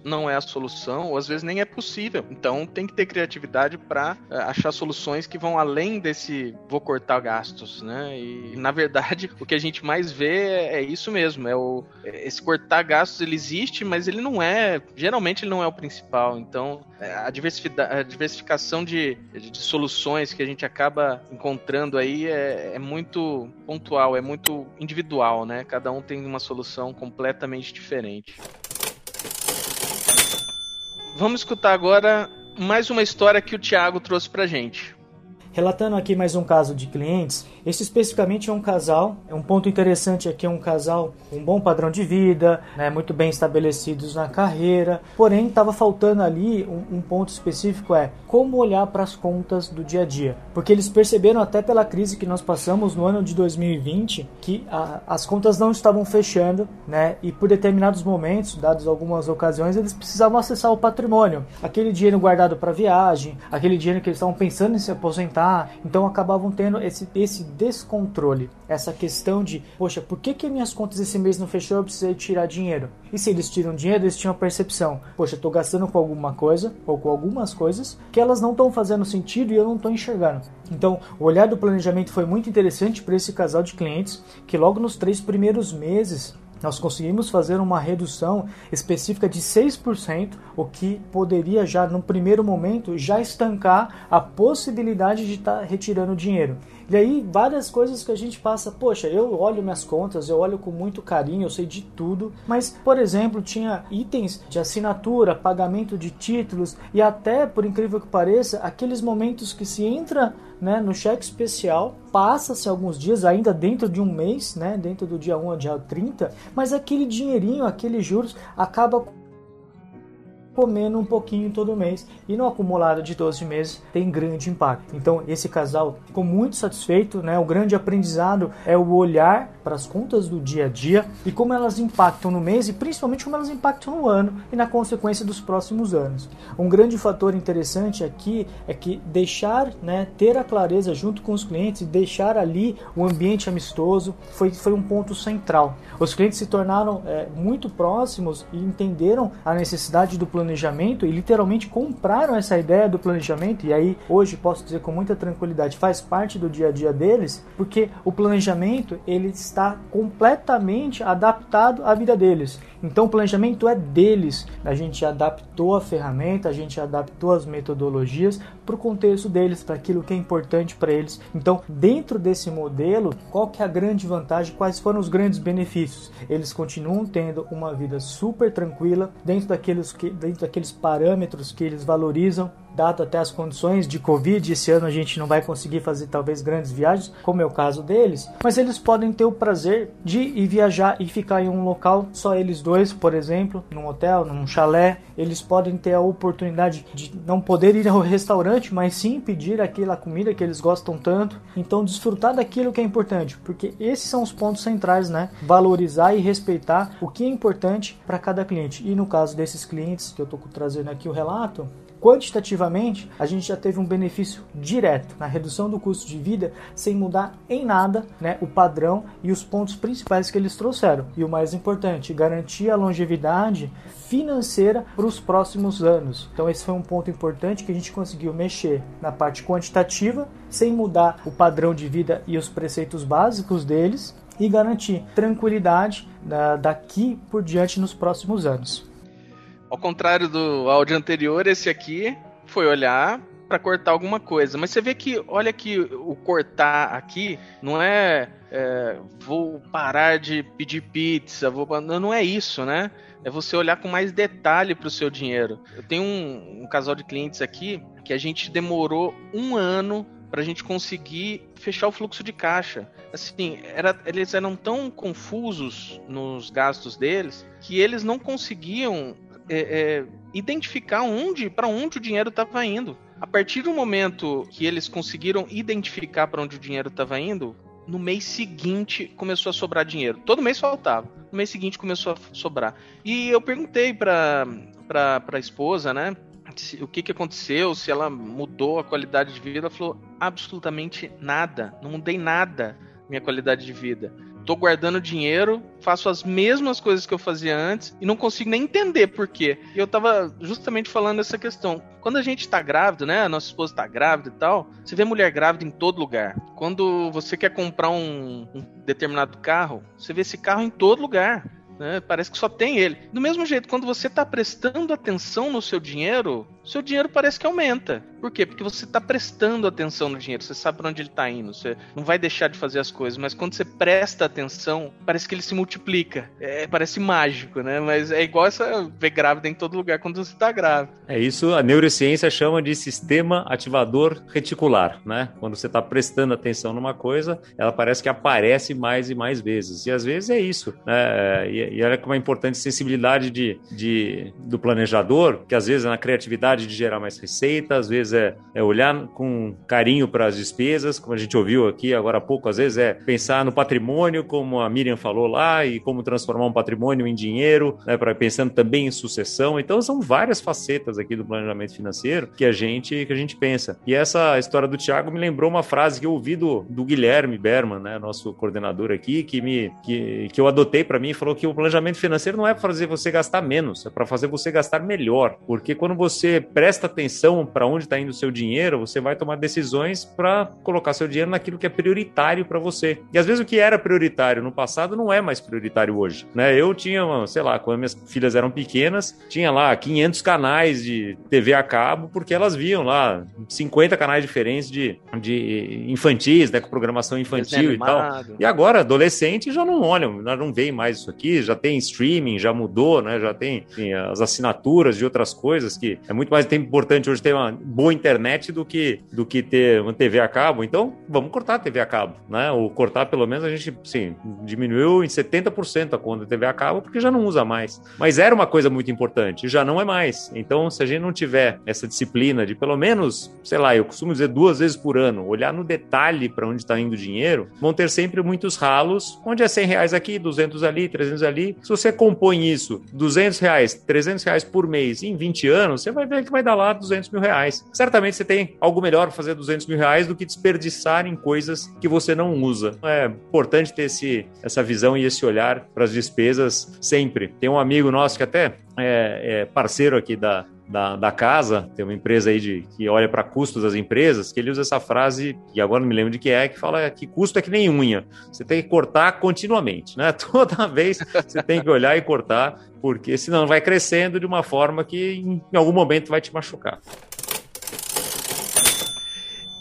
não é a solução, ou às vezes nem é possível. Então tem que ter criatividade para é, achar soluções que vão além desse vou cortar gastos, né? E na verdade o que a gente mais vê é, isso mesmo, é o esse cortar gastos ele existe, mas ele não é, geralmente ele não é o principal. Então é, a, a diversificação de, de soluções que a gente acaba encontrando encontrando aí é, é muito pontual, é muito individual, né? Cada um tem uma solução completamente diferente. Vamos escutar agora mais uma história que o Thiago trouxe pra gente. Relatando aqui mais um caso de clientes, esse especificamente é um casal. É um ponto interessante aqui é um casal com um bom padrão de vida, né, muito bem estabelecidos na carreira. Porém, estava faltando ali um, um, ponto específico é como olhar para as contas do dia a dia, porque eles perceberam até pela crise que nós passamos no ano de 2020 que a, as contas não estavam fechando, né? E por determinados momentos, dados algumas ocasiões, eles precisavam acessar o patrimônio, aquele dinheiro guardado para viagem, aquele dinheiro que eles estavam pensando em se aposentar então acabavam tendo esse, esse descontrole, essa questão de, poxa, por que, que minhas contas esse mês não fechou? Eu precisei tirar dinheiro. E se eles tiram dinheiro, eles tinham a percepção, poxa, estou gastando com alguma coisa ou com algumas coisas que elas não estão fazendo sentido e eu não estou enxergando. Então, o olhar do planejamento foi muito interessante para esse casal de clientes que logo nos três primeiros meses nós conseguimos fazer uma redução específica de 6%, o que poderia já no primeiro momento já estancar a possibilidade de estar tá retirando dinheiro. E aí várias coisas que a gente passa, poxa, eu olho minhas contas, eu olho com muito carinho, eu sei de tudo, mas por exemplo, tinha itens de assinatura, pagamento de títulos e até, por incrível que pareça, aqueles momentos que se entra né, no cheque especial, passa-se alguns dias, ainda dentro de um mês, né, dentro do dia 1 ao dia 30, mas aquele dinheirinho, aqueles juros acaba comendo um pouquinho todo mês e no acumulado de 12 meses tem grande impacto. Então esse casal ficou muito satisfeito, né? O grande aprendizado é o olhar para as contas do dia a dia e como elas impactam no mês e principalmente como elas impactam no ano e na consequência dos próximos anos. Um grande fator interessante aqui é que deixar, né, ter a clareza junto com os clientes e deixar ali o ambiente amistoso foi, foi um ponto central. Os clientes se tornaram é, muito próximos e entenderam a necessidade do plano planejamento e literalmente compraram essa ideia do planejamento e aí hoje posso dizer com muita tranquilidade faz parte do dia a dia deles porque o planejamento ele está completamente adaptado à vida deles. Então o planejamento é deles. A gente adaptou a ferramenta a gente adaptou as metodologias para o contexto deles para aquilo que é importante para eles. Então dentro desse modelo qual que é a grande vantagem quais foram os grandes benefícios? Eles continuam tendo uma vida super tranquila dentro daqueles que dentro daqueles parâmetros que eles valorizam, dado até as condições de Covid. Esse ano a gente não vai conseguir fazer talvez grandes viagens, como é o caso deles, mas eles podem ter o prazer de ir viajar e ficar em um local, só eles dois, por exemplo, num hotel, num chalé. Eles podem ter a oportunidade de não poder ir ao restaurante, mas sim pedir aquela comida que eles gostam tanto. Então, desfrutar daquilo que é importante, porque esses são os pontos centrais, né? Valorizar e respeitar o que é importante para cada cliente. E no caso desses clientes que eu estou trazendo aqui o relato, quantitativamente, a gente já teve um benefício direto na redução do custo de vida sem mudar em nada né, o padrão e os pontos principais que eles trouxeram. E o mais importante, garantir a longevidade financeira para os próximos anos. Então esse foi um ponto importante que a gente conseguiu mexer na parte quantitativa sem mudar o padrão de vida e os preceitos básicos deles e garantir tranquilidade daqui por diante nos próximos anos. Ao contrário do áudio anterior, esse aqui foi olhar para cortar alguma coisa. Mas você vê que, olha que o cortar aqui não é, é, vou parar de pedir pizza, vou não é isso, né? É você olhar com mais detalhe para o seu dinheiro. Eu tenho um, um casal de clientes aqui que a gente demorou um ano para a gente conseguir fechar o fluxo de caixa. Assim, era, eles eram tão confusos nos gastos deles que eles não conseguiam é, é, identificar onde, para onde o dinheiro estava indo. A partir do momento que eles conseguiram identificar para onde o dinheiro estava indo, no mês seguinte começou a sobrar dinheiro. Todo mês faltava. No mês seguinte começou a sobrar. E eu perguntei para para a esposa, né? o que, que aconteceu, se ela mudou a qualidade de vida. Ela falou: absolutamente nada. Não mudei nada minha qualidade de vida tô guardando dinheiro, faço as mesmas coisas que eu fazia antes e não consigo nem entender por quê. E eu tava justamente falando essa questão. Quando a gente tá grávido, né? A nossa esposa tá grávida e tal, você vê mulher grávida em todo lugar. Quando você quer comprar um, um determinado carro, você vê esse carro em todo lugar. Né? Parece que só tem ele. Do mesmo jeito, quando você está prestando atenção no seu dinheiro, seu dinheiro parece que aumenta. Por quê? Porque você está prestando atenção no dinheiro, você sabe para onde ele está indo, você não vai deixar de fazer as coisas, mas quando você presta atenção, parece que ele se multiplica. É, parece mágico, né? Mas é igual essa ver grávida em todo lugar quando você está grávida. É isso, a neurociência chama de sistema ativador reticular, né? Quando você está prestando atenção numa coisa, ela parece que aparece mais e mais vezes. E às vezes é isso, né? E, e olha como é importante a sensibilidade de, de, do planejador, que às vezes é na criatividade de gerar mais receita, às vezes é, é olhar com carinho para as despesas, como a gente ouviu aqui agora há pouco, às vezes é pensar no patrimônio, como a Miriam falou lá, e como transformar um patrimônio em dinheiro, né, para pensando também em sucessão. Então são várias facetas aqui do planejamento financeiro que a gente que a gente pensa. E essa história do Tiago me lembrou uma frase que eu ouvi do, do Guilherme Berman, né, nosso coordenador aqui, que me que, que eu adotei para mim e falou que o planejamento financeiro não é para fazer você gastar menos, é para fazer você gastar melhor, porque quando você presta atenção para onde está indo o seu dinheiro, você vai tomar decisões para colocar seu dinheiro naquilo que é prioritário para você. E às vezes o que era prioritário no passado não é mais prioritário hoje. Né? Eu tinha, sei lá, quando minhas filhas eram pequenas, tinha lá 500 canais de TV a cabo, porque elas viam lá 50 canais diferentes de, de infantis, né, com programação infantil e tal. E agora, adolescente já não olham, não veem mais isso aqui, já tem streaming, já mudou, né? Já tem enfim, as assinaturas de outras coisas que é muito mais importante hoje ter uma boa internet do que, do que ter uma TV a cabo. Então, vamos cortar a TV a cabo, né? Ou cortar pelo menos a gente, sim, diminuiu em 70% a conta da TV a cabo porque já não usa mais. Mas era uma coisa muito importante, já não é mais. Então, se a gente não tiver essa disciplina de pelo menos, sei lá, eu costumo dizer duas vezes por ano, olhar no detalhe para onde está indo o dinheiro, vão ter sempre muitos ralos, onde é 100 reais aqui, 200 ali, 300 ali. Se você compõe isso, 200 reais, 300 reais por mês em 20 anos, você vai ver que vai dar lá 200 mil reais. Certamente você tem algo melhor para fazer 200 mil reais do que desperdiçar em coisas que você não usa. É importante ter esse, essa visão e esse olhar para as despesas sempre. Tem um amigo nosso que até é, é parceiro aqui da, da, da, casa, tem uma empresa aí de, que olha para custos das empresas, que ele usa essa frase, e agora não me lembro de que é, que fala que custo é que nem unha. Você tem que cortar continuamente, né? Toda vez você tem que olhar e cortar, porque senão vai crescendo de uma forma que em algum momento vai te machucar.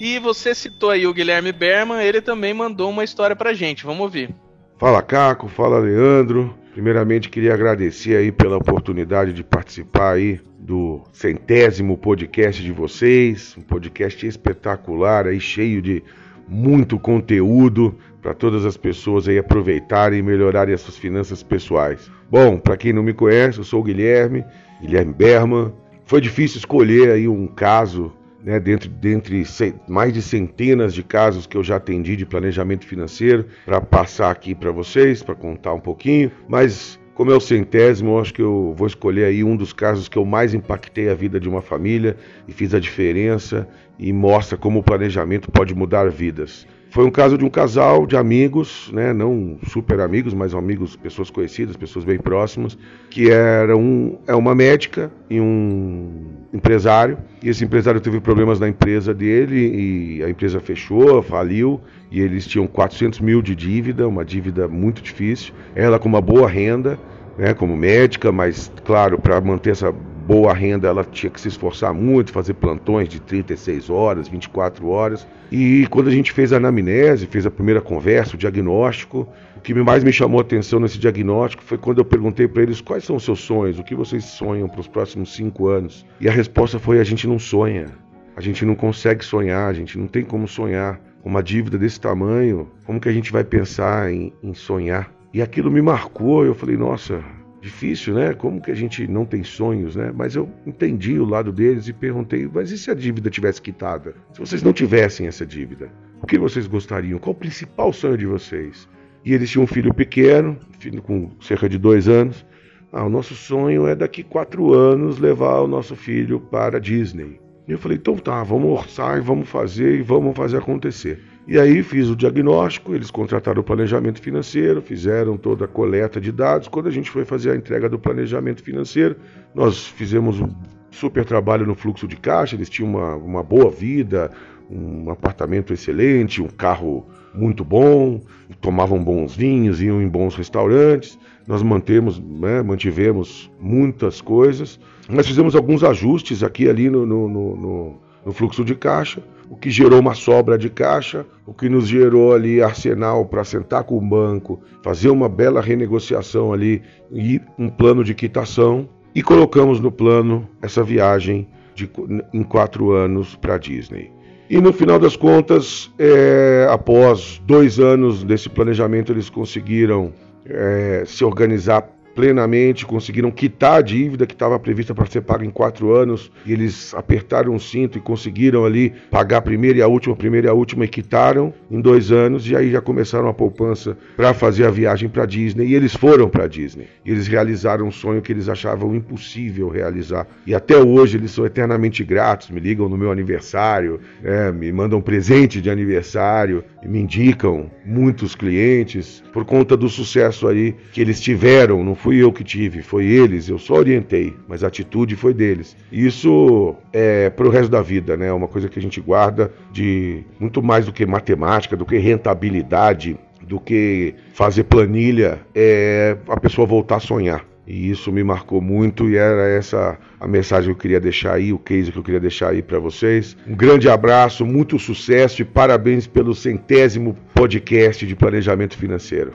E você citou aí o Guilherme Berman, ele também mandou uma história pra gente, vamos ouvir. Fala Caco, fala Leandro. Primeiramente queria agradecer aí pela oportunidade de participar aí do centésimo podcast de vocês, um podcast espetacular aí cheio de muito conteúdo para todas as pessoas aí aproveitarem e melhorarem as suas finanças pessoais. Bom, para quem não me conhece, eu sou o Guilherme, Guilherme Berman. Foi difícil escolher aí um caso né, dentre, dentre mais de centenas de casos que eu já atendi de planejamento financeiro, para passar aqui para vocês, para contar um pouquinho, mas como é o centésimo, eu acho que eu vou escolher aí um dos casos que eu mais impactei a vida de uma família e fiz a diferença e mostra como o planejamento pode mudar vidas. Foi um caso de um casal de amigos, né, não super amigos, mas amigos, pessoas conhecidas, pessoas bem próximas, que era um, é uma médica e um empresário. E esse empresário teve problemas na empresa dele e a empresa fechou, faliu e eles tinham 400 mil de dívida, uma dívida muito difícil. Ela com uma boa renda, né, como médica, mas claro, para manter essa boa renda, ela tinha que se esforçar muito, fazer plantões de 36 horas, 24 horas. E quando a gente fez a anamnese, fez a primeira conversa, o diagnóstico, o que mais me chamou a atenção nesse diagnóstico foi quando eu perguntei para eles quais são os seus sonhos, o que vocês sonham para os próximos cinco anos. E a resposta foi: a gente não sonha, a gente não consegue sonhar, a gente não tem como sonhar. Uma dívida desse tamanho, como que a gente vai pensar em, em sonhar? E aquilo me marcou, eu falei, nossa, difícil, né? Como que a gente não tem sonhos, né? Mas eu entendi o lado deles e perguntei: mas e se a dívida tivesse quitada? Se vocês não tivessem essa dívida, o que vocês gostariam? Qual o principal sonho de vocês? E eles tinham um filho pequeno, filho com cerca de dois anos. Ah, o nosso sonho é daqui quatro anos levar o nosso filho para a Disney. E eu falei: então tá, vamos orçar e vamos fazer e vamos fazer acontecer. E aí fiz o diagnóstico, eles contrataram o planejamento financeiro, fizeram toda a coleta de dados. Quando a gente foi fazer a entrega do planejamento financeiro, nós fizemos um super trabalho no fluxo de caixa, eles tinham uma, uma boa vida, um apartamento excelente, um carro muito bom, tomavam bons vinhos, iam em bons restaurantes. Nós mantemos, né, mantivemos muitas coisas, mas fizemos alguns ajustes aqui ali no, no, no, no fluxo de caixa o que gerou uma sobra de caixa, o que nos gerou ali arsenal para sentar com o banco, fazer uma bela renegociação ali e um plano de quitação. E colocamos no plano essa viagem de, em quatro anos para Disney. E no final das contas, é, após dois anos desse planejamento, eles conseguiram é, se organizar plenamente, conseguiram quitar a dívida que estava prevista para ser paga em quatro anos, e eles apertaram o cinto e conseguiram ali pagar a primeira e a última, a primeira e a última, e quitaram em dois anos, e aí já começaram a poupança para fazer a viagem para Disney, e eles foram para Disney. E eles realizaram um sonho que eles achavam impossível realizar. E até hoje eles são eternamente gratos, me ligam no meu aniversário, é, me mandam presente de aniversário, me indicam muitos clientes, por conta do sucesso aí que eles tiveram no fui eu que tive, foi eles, eu só orientei, mas a atitude foi deles. Isso é para o resto da vida, né? É uma coisa que a gente guarda de muito mais do que matemática, do que rentabilidade, do que fazer planilha, é a pessoa voltar a sonhar. E isso me marcou muito e era essa a mensagem que eu queria deixar aí, o case que eu queria deixar aí para vocês. Um grande abraço, muito sucesso e parabéns pelo centésimo podcast de planejamento financeiro.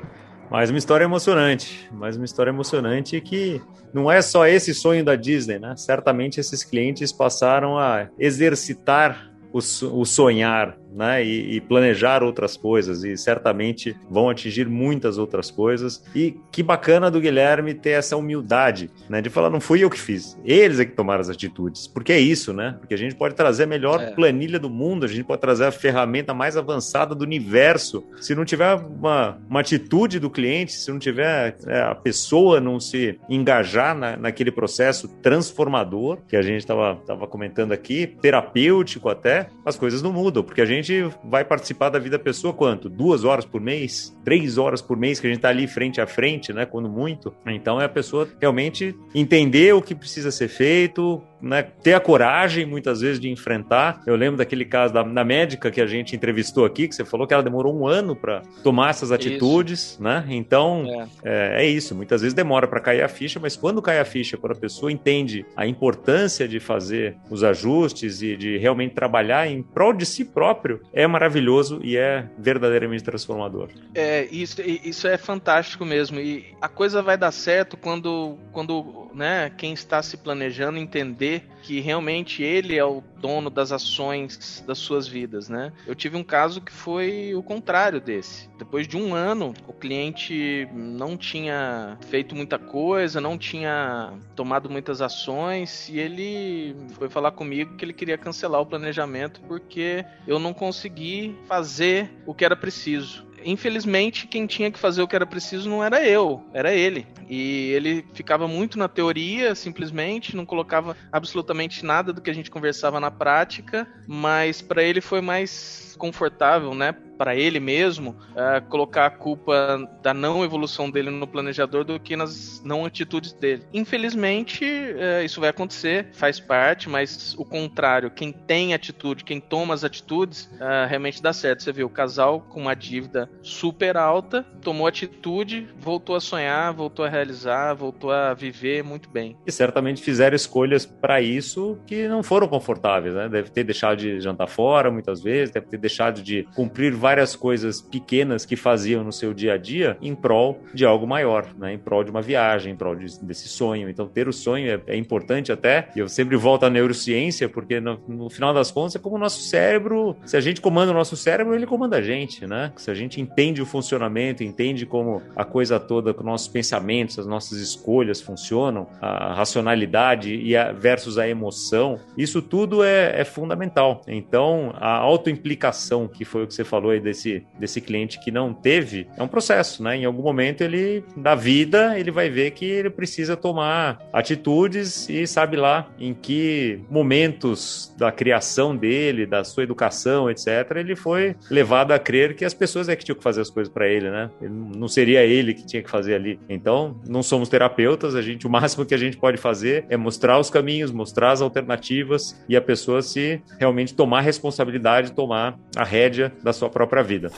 Mais uma história emocionante, mais uma história emocionante que não é só esse sonho da Disney, né? Certamente esses clientes passaram a exercitar o, o sonhar, né? E, e, planejar outras coisas e certamente vão atingir muitas outras coisas. E que bacana do Guilherme ter essa humildade, né? De falar, não fui eu que fiz, eles é que tomaram as atitudes. Porque é isso, né? Porque a gente pode trazer a melhor é. planilha do mundo, a gente pode trazer a ferramenta mais avançada do universo. Se não tiver uma, uma atitude do cliente, se não tiver é, a pessoa não se engajar na, naquele processo transformador que a gente estava comentando aqui, terapêutico até, as coisas não mudam, porque a gente gente vai participar da vida da pessoa quanto? Duas horas por mês? Três horas por mês que a gente está ali frente a frente, né? Quando muito. Então é a pessoa realmente entender o que precisa ser feito, né, ter a coragem, muitas vezes, de enfrentar. Eu lembro daquele caso da, da, médica que a gente entrevistou aqui, que você falou que ela demorou um ano para tomar essas atitudes, isso. né? Então, é. É, é. isso. Muitas vezes demora para cair a ficha, mas quando cai a ficha, quando a pessoa entende a importância de fazer os ajustes e de realmente trabalhar em prol de si próprio, é maravilhoso e é verdadeiramente transformador. É, isso, isso é fantástico mesmo. E a coisa vai dar certo quando, quando né, quem está se planejando entender que realmente ele é o dono das ações das suas vidas, né? Eu tive um caso que foi o contrário desse. Depois de um ano, o cliente não tinha feito muita coisa, não tinha tomado muitas ações e ele foi falar comigo que ele queria cancelar o planejamento porque eu não consegui fazer o que era preciso infelizmente, quem tinha que fazer o que era preciso não era eu, era ele. E ele ficava muito na teoria, simplesmente, não colocava absolutamente nada do que a gente conversava na prática, mas para ele foi mais confortável, né, para ele mesmo, uh, colocar a culpa da não evolução dele no planejador do que nas não atitudes dele. Infelizmente, uh, isso vai acontecer, faz parte, mas o contrário, quem tem atitude, quem toma as atitudes, uh, realmente dá certo. Você vê o casal com uma dívida super alta, tomou atitude, voltou a sonhar, voltou a realizar, voltou a viver muito bem. E certamente fizeram escolhas para isso que não foram confortáveis, né? Deve ter deixado de jantar fora muitas vezes, deve ter deixado de cumprir várias coisas pequenas que faziam no seu dia a dia em prol de algo maior, né? em prol de uma viagem, em prol de, desse sonho. Então, ter o sonho é, é, importante até. E eu sempre volto à neurociência, porque no, no, final das contas é como o nosso cérebro, se a gente comanda o nosso cérebro, ele comanda a gente, né? Se a gente entende o funcionamento, entende como a coisa toda, com nossos pensamentos, as nossas escolhas funcionam, a racionalidade e a, versus a emoção, isso tudo é, é fundamental. Então, a autoimplicação que foi o que você falou aí desse, desse cliente que não teve, é um processo, né? Em algum momento ele, da vida, ele vai ver que ele precisa tomar atitudes e sabe lá em que momentos da criação dele, da sua educação, etc., ele foi levado a crer que as pessoas é que tinham que fazer as coisas para ele, né? Não seria ele que tinha que fazer ali. Então, não somos terapeutas, a gente, o máximo que a gente pode fazer é mostrar os caminhos, mostrar as alternativas e a pessoa se realmente tomar responsabilidade, tomar a rédea da sua própria vida.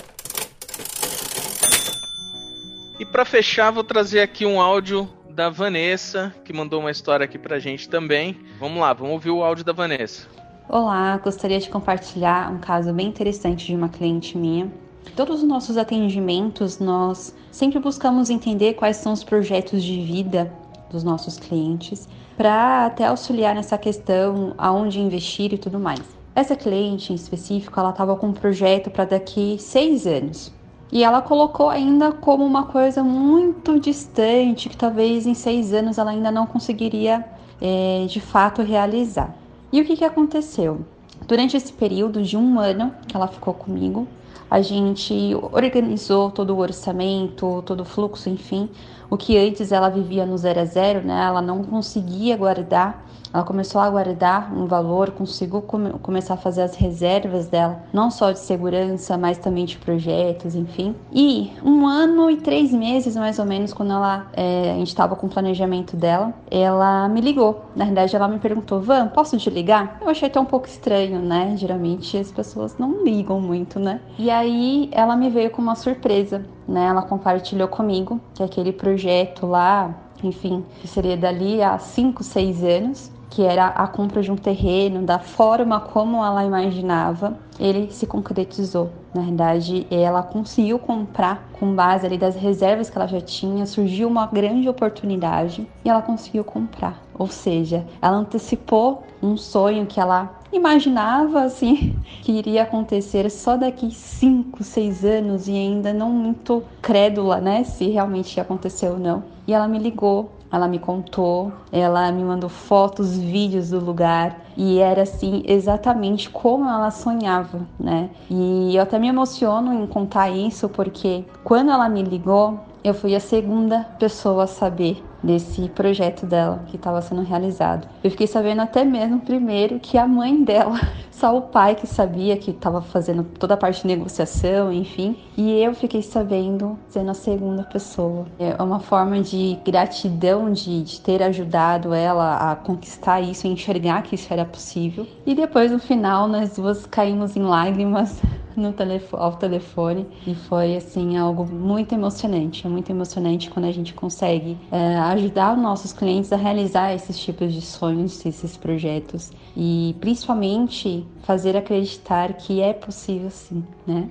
E para fechar, vou trazer aqui um áudio da Vanessa, que mandou uma história aqui pra gente também. Vamos lá, vamos ouvir o áudio da Vanessa. Olá, gostaria de compartilhar um caso bem interessante de uma cliente minha. Todos os nossos atendimentos, nós sempre buscamos entender quais são os projetos de vida dos nossos clientes, para até auxiliar nessa questão aonde investir e tudo mais. Essa cliente em específico, ela estava com um projeto para daqui seis anos. E ela colocou ainda como uma coisa muito distante, que talvez em seis anos ela ainda não conseguiria é, de fato realizar. E o que, que aconteceu? Durante esse período de um ano que ela ficou comigo, a gente organizou todo o orçamento, todo o fluxo, enfim. O que antes ela vivia no zero a zero, né? Ela não conseguia guardar ela começou a guardar um valor, conseguiu come começar a fazer as reservas dela, não só de segurança, mas também de projetos, enfim. E um ano e três meses, mais ou menos, quando ela, é, a gente estava com o planejamento dela, ela me ligou. Na verdade, ela me perguntou: Van, posso te ligar? Eu achei até um pouco estranho, né? Geralmente as pessoas não ligam muito, né? E aí ela me veio com uma surpresa, né? Ela compartilhou comigo que aquele projeto lá enfim, que seria dali a 5, 6 anos, que era a compra de um terreno, da forma como ela imaginava, ele se concretizou. Na verdade, ela conseguiu comprar com base ali das reservas que ela já tinha, surgiu uma grande oportunidade e ela conseguiu comprar. Ou seja, ela antecipou um sonho que ela imaginava assim que iria acontecer só daqui 5, 6 anos e ainda não muito crédula, né, se realmente aconteceu ou não. E ela me ligou ela me contou, ela me mandou fotos, vídeos do lugar e era assim exatamente como ela sonhava, né? E eu até me emociono em contar isso porque quando ela me ligou, eu fui a segunda pessoa a saber desse projeto dela que estava sendo realizado. Eu fiquei sabendo até mesmo primeiro que a mãe dela, só o pai que sabia que estava fazendo toda a parte de negociação, enfim, e eu fiquei sabendo sendo a segunda pessoa. É uma forma de gratidão de, de ter ajudado ela a conquistar isso, a enxergar que isso era possível. E depois no final nós duas caímos em lágrimas no telefone, ao telefone e foi assim algo muito emocionante. É muito emocionante quando a gente consegue é, ajudar os nossos clientes a realizar esses tipos de sonhos, esses projetos e principalmente fazer acreditar que é possível sim, né?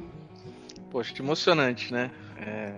Poxa, que emocionante, né? É,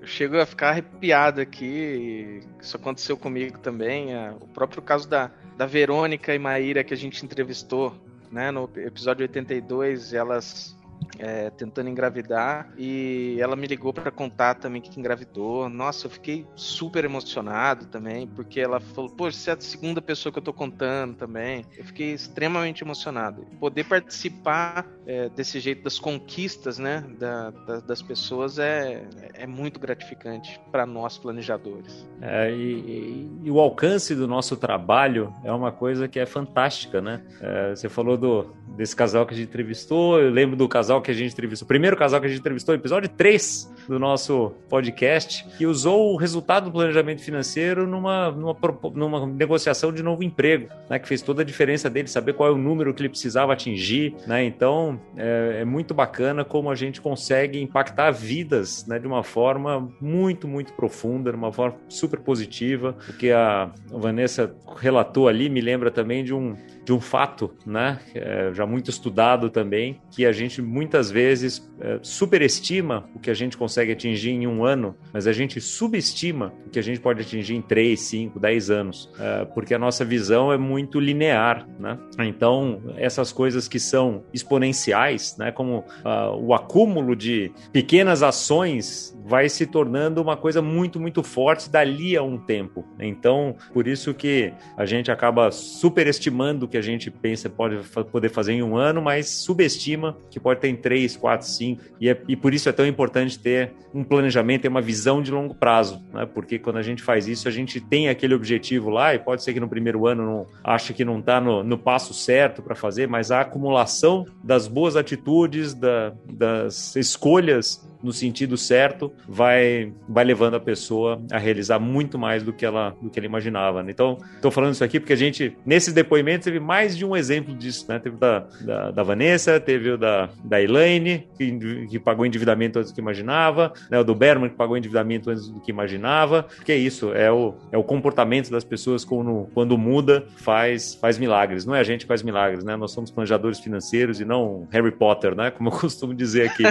eu chego a ficar arrepiado aqui. Isso aconteceu comigo também. É, o próprio caso da, da Verônica e Maíra que a gente entrevistou, né, no episódio 82, elas é, tentando engravidar e ela me ligou para contar também que engravidou. Nossa, eu fiquei super emocionado também, porque ela falou: Poxa, você é a segunda pessoa que eu tô contando também. Eu fiquei extremamente emocionado. Poder participar é, desse jeito das conquistas, né, da, da, das pessoas é, é muito gratificante para nós planejadores. É, e, e, e, o alcance do nosso trabalho é uma coisa que é fantástica, né? É, você falou do, desse casal que a gente entrevistou, eu lembro do casal que a gente entrevistou, o primeiro casal que a gente entrevistou, episódio 3 do nosso podcast, que usou o resultado do planejamento financeiro numa, numa, numa negociação de novo emprego, né? Que fez toda a diferença dele, saber qual é o número que ele precisava atingir, né? Então, é, é muito bacana como a gente consegue impactar vidas, né? De uma forma muito, muito profunda, de uma forma super positiva. O que a Vanessa relatou ali me lembra também de um de um fato, né, é, já muito estudado também, que a gente muitas vezes é, superestima o que a gente consegue atingir em um ano, mas a gente subestima o que a gente pode atingir em 3, 5, 10 anos, é, porque a nossa visão é muito linear, né? Então, essas coisas que são exponenciais, né, como uh, o acúmulo de pequenas ações vai se tornando uma coisa muito, muito forte dali a um tempo. Então, por isso que a gente acaba superestimando o que a gente pensa pode poder fazer em um ano, mas subestima que pode ter em três, quatro, cinco. E, é, e por isso é tão importante ter um planejamento, ter uma visão de longo prazo, né? Porque quando a gente faz isso, a gente tem aquele objetivo lá e pode ser que no primeiro ano não acha que não está no, no passo certo para fazer, mas a acumulação das boas atitudes, da, das escolhas no sentido certo, vai, vai levando a pessoa a realizar muito mais do que ela, do que ela imaginava. Né? Então, estou falando isso aqui porque a gente, nesses depoimentos, teve mais de um exemplo disso. Né? Teve da, da, da Vanessa, teve o da, da Elaine, que, que pagou endividamento antes do que imaginava, né? o do Berman, que pagou endividamento antes do que imaginava. Que é isso, é o, é o comportamento das pessoas quando, quando muda, faz, faz milagres. Não é a gente que faz milagres, né? Nós somos planejadores financeiros e não Harry Potter, né? Como eu costumo dizer aqui.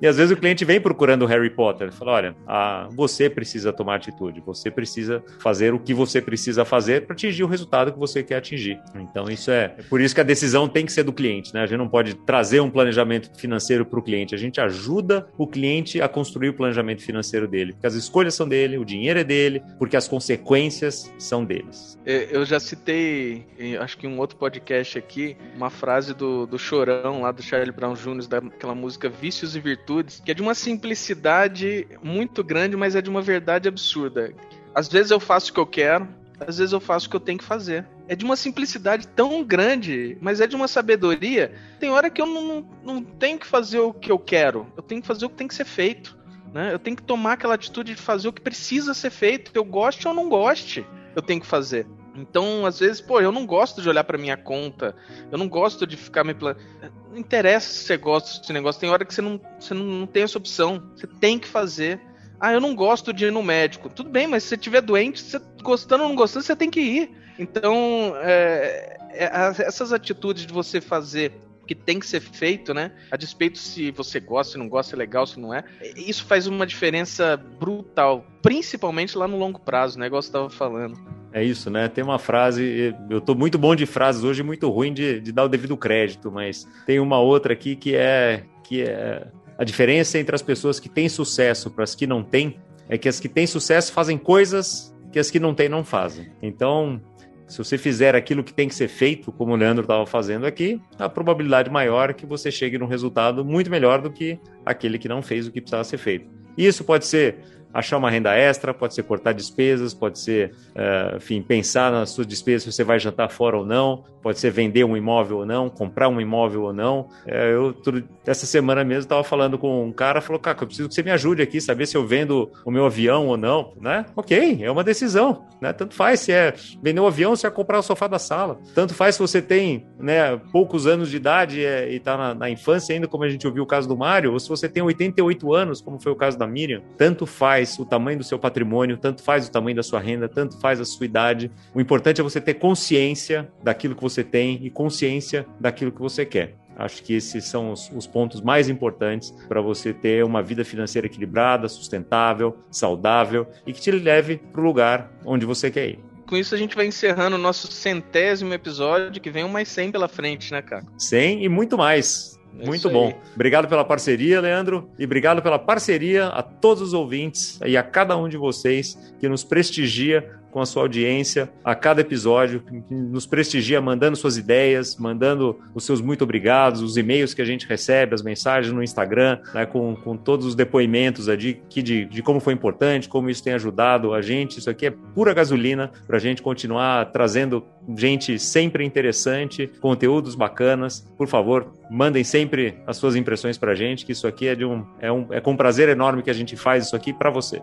E às vezes o cliente vem procurando o Harry Potter. Fala, olha, a, você precisa tomar atitude, você precisa fazer o que você precisa fazer para atingir o resultado que você quer atingir. Então, isso é, é por isso que a decisão tem que ser do cliente, né? A gente não pode trazer um planejamento financeiro para o cliente, a gente ajuda o cliente a construir o planejamento financeiro dele, porque as escolhas são dele, o dinheiro é dele, porque as consequências são deles. É, eu já citei, acho que em um outro podcast aqui, uma frase do, do Chorão lá do Charlie Brown Jr., daquela música Vícios e Virtudes, que é de uma simplicidade muito grande, mas é de uma verdade absurda. Às vezes eu faço o que eu quero, às vezes eu faço o que eu tenho que fazer. É de uma simplicidade tão grande, mas é de uma sabedoria. Tem hora que eu não, não tenho que fazer o que eu quero, eu tenho que fazer o que tem que ser feito. Né? Eu tenho que tomar aquela atitude de fazer o que precisa ser feito, eu goste ou não goste, eu tenho que fazer. Então, às vezes, pô, eu não gosto de olhar para minha conta, eu não gosto de ficar me não interessa se você gosta desse negócio, tem hora que você não, você não, não tem essa opção. Você tem que fazer. Ah, eu não gosto de ir no médico. Tudo bem, mas se você estiver doente, você gostando ou não gostando, você tem que ir. Então, é, é, essas atitudes de você fazer que tem que ser feito, né? A despeito se você gosta, se não gosta, se é legal, se não é. Isso faz uma diferença brutal, principalmente lá no longo prazo, o negócio estava falando. É isso, né? Tem uma frase, eu tô muito bom de frases hoje, muito ruim de, de dar o devido crédito, mas tem uma outra aqui que é que é a diferença entre as pessoas que têm sucesso para as que não têm é que as que têm sucesso fazem coisas que as que não têm não fazem. Então, se você fizer aquilo que tem que ser feito, como o Leandro estava fazendo aqui, a probabilidade maior é que você chegue num resultado muito melhor do que aquele que não fez o que precisava ser feito. Isso pode ser achar uma renda extra, pode ser cortar despesas, pode ser, uh, enfim, pensar nas suas despesas se você vai jantar fora ou não, pode ser vender um imóvel ou não, comprar um imóvel ou não. É, eu, essa semana mesmo, estava falando com um cara, falou, cara, eu preciso que você me ajude aqui, saber se eu vendo o meu avião ou não, né? Ok, é uma decisão, né? Tanto faz se é vender um avião, se é comprar o sofá da sala. Tanto faz se você tem, né, poucos anos de idade é, e está na, na infância ainda, como a gente ouviu o caso do Mário, ou se você tem 88 anos, como foi o caso da Miriam. Tanto faz faz o tamanho do seu patrimônio, tanto faz o tamanho da sua renda, tanto faz a sua idade. O importante é você ter consciência daquilo que você tem e consciência daquilo que você quer. Acho que esses são os, os pontos mais importantes para você ter uma vida financeira equilibrada, sustentável, saudável e que te leve para o lugar onde você quer ir. Com isso a gente vai encerrando o nosso centésimo episódio, que vem um mais 100 pela frente, né, cara? 100 e muito mais Muito bom. Obrigado pela parceria, Leandro, e obrigado pela parceria a todos os ouvintes e a cada um de vocês que nos prestigia com a sua audiência a cada episódio, que nos prestigia mandando suas ideias, mandando os seus muito obrigados, os e-mails que a gente recebe, as mensagens no Instagram, né, com, com todos os depoimentos de, de, de como foi importante, como isso tem ajudado a gente. Isso aqui é pura gasolina para a gente continuar trazendo gente sempre interessante, conteúdos bacanas. Por favor, mandem sempre as suas impressões para a gente, que isso aqui é de um é, um é com prazer enorme que a gente faz isso aqui para você.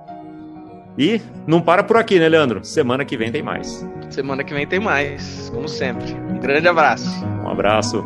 E não para por aqui, né, Leandro? Semana que vem tem mais. Semana que vem tem mais, como sempre. Um grande abraço. Um abraço.